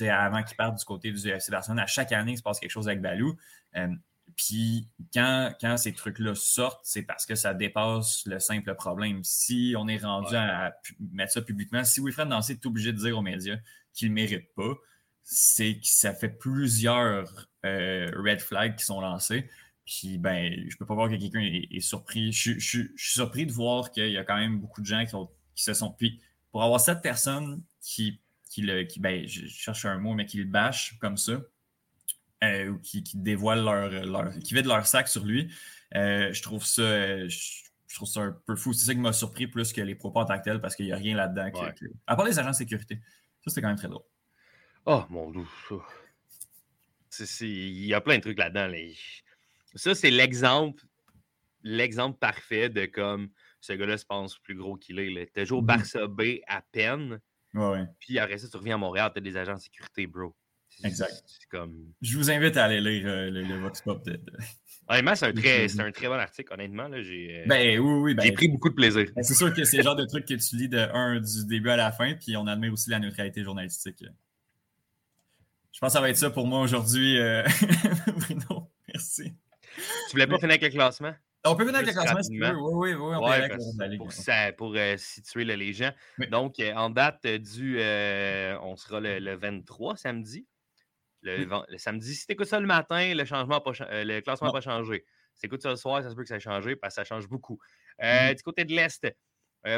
avant qu'il parte du côté du FC Barcelone, à chaque année, il se passe quelque chose avec Balou. Euh, puis quand, quand ces trucs-là sortent, c'est parce que ça dépasse le simple problème. Si on est rendu à, mettre ça publiquement, si Wilfred Nancy est obligé de dire aux médias qu'il ne mérite pas, c'est que ça fait plusieurs euh, red flags qui sont lancés. Puis, ben, je peux pas voir que quelqu'un est, surpris. Je, suis surpris de voir qu'il y a quand même beaucoup de gens qui, se sont. Puis, pour avoir cette personne qui, qui le. Qui, ben, je cherche un mot, mais qui le bâche comme ça, euh, ou qui, qui dévoile leur, leur. qui vide leur sac sur lui, euh, je trouve ça. Je, trouve ça un peu fou. C'est ça qui m'a surpris plus que les propos en tant que parce qu'il n'y a rien là-dedans. À part les agents de sécurité. Ça, c'était quand même très drôle. Oh mon dieu. Il y a plein de trucs là-dedans. Ça, c'est l'exemple l'exemple parfait de comme ce gars-là se pense plus gros qu'il est. T'as joué au Barça B à peine. Ouais, Puis après ça, tu reviens à Montréal, t'as des agents de sécurité, bro. Exact. Comme... Je vous invite à aller lire euh, le, Vox Pop de. Honnêtement, c'est un, très, un très bon article, honnêtement. Là, j'ai, euh, ben oui, oui. Ben, j'ai pris beaucoup de plaisir. Ben, c'est sûr que c'est le genre de truc que tu lis de un du début à la fin, puis on admire aussi la neutralité journalistique. Je pense que ça va être ça pour moi aujourd'hui, euh, Bruno. Merci. Tu voulais pas finir avec le classement? On peut finir avec le classement si tu veux. Oui, oui, oui. On ouais, peut Pour, ça, pour euh, situer les gens. Donc, euh, en date du. on sera le, 23 samedi. Le, samedi, si tu écoutes ça le matin, le, changement pas, le classement n'a pas changé. Si tu écoutes ça le soir, ça se peut que ça ait changé parce que ça change beaucoup. Mm-hmm. Du côté de l'Est,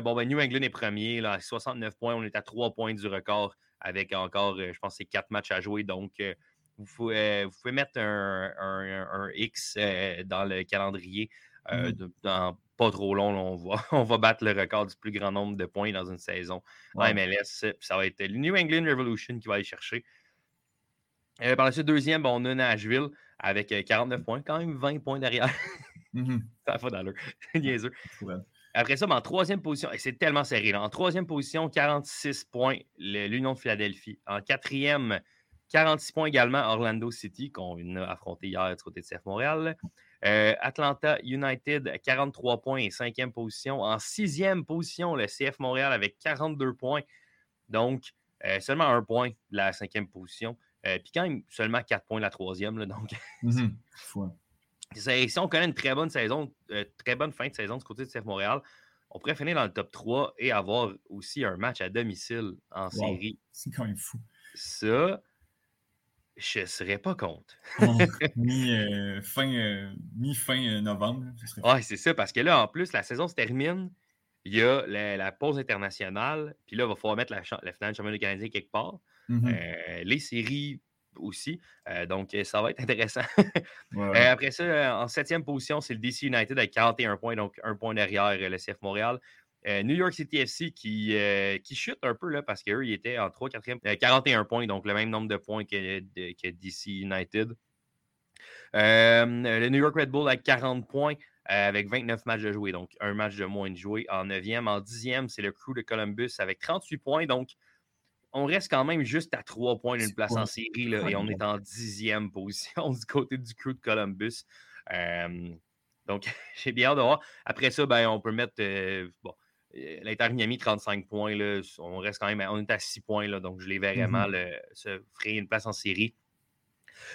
bon, ben, New England est premier, là, 69 points. On est à 3 points du record avec encore, euh, je pense, c'est quatre matchs à jouer. Donc, euh, vous pouvez, vous pouvez, mettre un, X euh, dans le calendrier. Mmh dans pas trop long, on, va, on va battre le record du plus grand nombre de points dans une saison en MLS. Ça va être le New England Revolution qui va aller chercher. Euh, par la suite, deuxième, bon, on a Nashville avec euh, 49 points, quand même 20 points derrière. Mhm. Ça n'a pas d'allure. Niaiseux. Ouais. Après ça, ben, en troisième position, et c'est tellement serré. là. En troisième position, 46 points, l'Union de Philadelphie. En quatrième, 46 points également, Orlando City, qu'on a affronté hier du côté de CF Montréal. Euh, Atlanta United, 43 points et cinquième position. En sixième position, le CF Montréal avec 42 points. Donc, euh, seulement un point de la cinquième position. Euh, Puis quand même, seulement 4 points de la troisième. là. donc, Mhm. Si on connaît une très bonne saison, euh, très bonne fin de saison du côté de CF Montréal, on pourrait finir dans le top 3 et avoir aussi un match à domicile en série. C'est quand même fou. Ça, je ne serais pas contre. Bon, mi, euh, fin, euh, mi-fin novembre. Ouais, c'est ça, parce que là, en plus, la saison se termine. Il y a la, la pause internationale, puis là, il va falloir mettre la, finale du championnat canadien quelque part. Mhm. Euh, les séries aussi. Euh, donc, ça va être intéressant. Ouais, Euh, après ça, euh, en septième position, c'est le DC United avec 41 points, donc un point derrière euh, le CF Montréal. Euh, New York City FC qui, euh, qui chute un peu là, parce qu'eux, ils étaient en 3 4e, euh, 41 points, donc le même nombre de points que, de- que DC United. Euh, le New York Red Bull avec 40 points euh, avec 29 matchs de jouer, donc un match de moins de jouer. En 9e, en 10e, c'est le Crew de Columbus avec 38 points, donc on reste quand même juste à 3 points d'une place en série là, et on est en 10e position du côté du Crew de Columbus. Euh, donc, j'ai bien hâte de voir. Après ça, ben, on peut mettre euh, bon, euh, l'Inter Miami 35 points. Là, on reste quand même à, on est à 6 points, là, donc je les verrais mal euh, se frayer une place en série.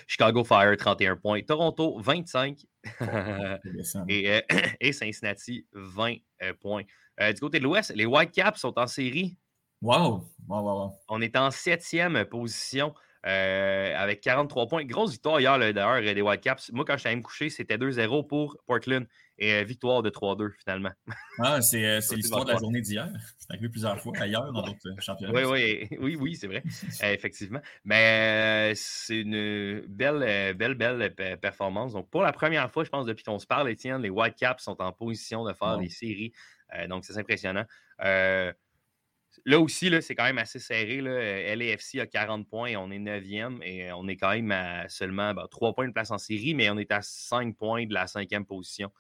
Chicago Fire 31 points. Toronto 25. Intéressant. et, euh, et Cincinnati 20 euh, points. Du côté de l'Ouest, les Whitecaps sont en série. Wow! Wow, wow, wow. On est en septième position euh, avec 43 points. Grosse victoire hier, d'ailleurs, euh, des Whitecaps. Moi, quand je suis allé me coucher, c'était 2-0 pour Portland et euh, victoire de 3-2 finalement. Ah, c'est euh, l'histoire de la journée d'hier. C'est arrivé plusieurs fois ailleurs dans d'autres championnats. Oui, oui, oui, oui, c'est vrai. Effectivement. Mais c'est une belle, belle, belle pe- performance. Donc, pour la première fois, je pense, depuis qu'on se parle, Étienne, les Whitecaps sont en position de faire les séries. Donc, c'est impressionnant. Euh, là aussi, là, c'est quand même assez serré. Là. Euh, LAFC a 40 points, on est 9e et on est quand même à seulement ben, 3 points de place en série, mais on est à 5 points de la cinquième position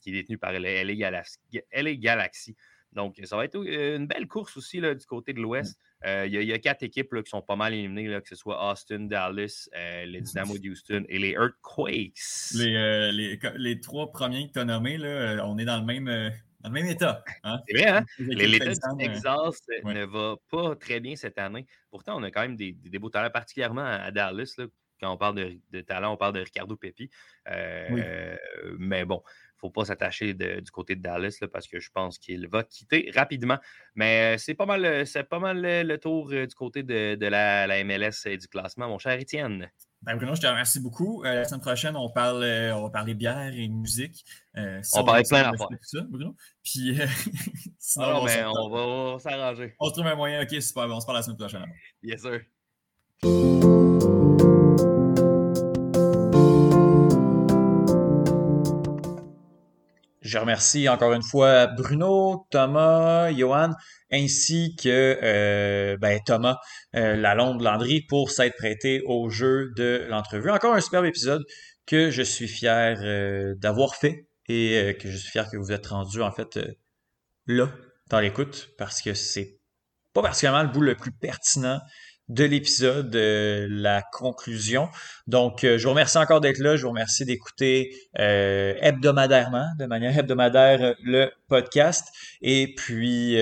qui est détenue par LA Galaxy. LA Galaxy. Donc, ça va être euh, une belle course aussi là, du côté de l'Ouest. Euh, Il y, a- il y a quatre équipes là, qui sont pas mal éliminées, là, que ce soit Austin, Dallas, euh, les Dynamo de Houston et les Earthquakes. Les, euh, les, les trois premiers que tu as nommés, là, euh, on est dans le même, euh, dans le même état. Hein? C'est vrai, hein? L'État du euh, ouais. ne va pas très bien cette année. Pourtant, on a quand même des, beaux talents, particulièrement à, Dallas. là. Quand on parle de, de talent, on parle de Ricardo Pepi. Euh, Oui. euh, mais bon, il ne faut pas s'attacher du côté de Dallas là, parce que je pense qu'il va quitter rapidement. Mais euh, c'est pas mal, c'est pas mal le tour du côté de, de la, la MLS et du classement, mon cher Étienne. Ben, Bruno, je te remercie beaucoup. Euh, la semaine prochaine, on, parle, euh, on va parler bière et musique. Euh, On va plein d'affaires. Puis, euh, sinon, Alors, on, mais s'entend. on va, on va s'arranger. on se trouve un moyen. OK, super. bon, On se parle la semaine prochaine. alors. Yes, sir. Je remercie encore une fois Bruno, Thomas, Johan, ainsi que euh, ben, Thomas euh, Lalonde Landry pour s'être prêté au jeu de l'entrevue. Encore un superbe épisode que je suis fier euh, d'avoir fait et que je suis fier que vous êtes rendu en fait là dans l'écoute parce que c'est pas particulièrement le bout le plus pertinent de l'épisode, euh, la conclusion. Donc, euh, je vous remercie encore d'être là. Je vous remercie d'écouter euh, hebdomadairement, de manière hebdomadaire, le podcast. Et puis,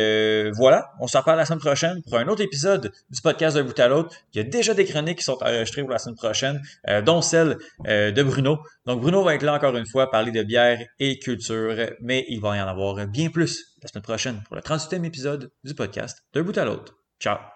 voilà, on se reparle la semaine prochaine pour un autre épisode du podcast d'un bout à l'autre. Il y a déjà des chroniques qui sont enregistrées pour la semaine prochaine, dont celle de Bruno. Donc, Bruno va être là encore une fois, parler de bière et culture, mais il va y en avoir bien plus la semaine prochaine pour le 38e épisode du podcast d'un bout à l'autre. Ciao!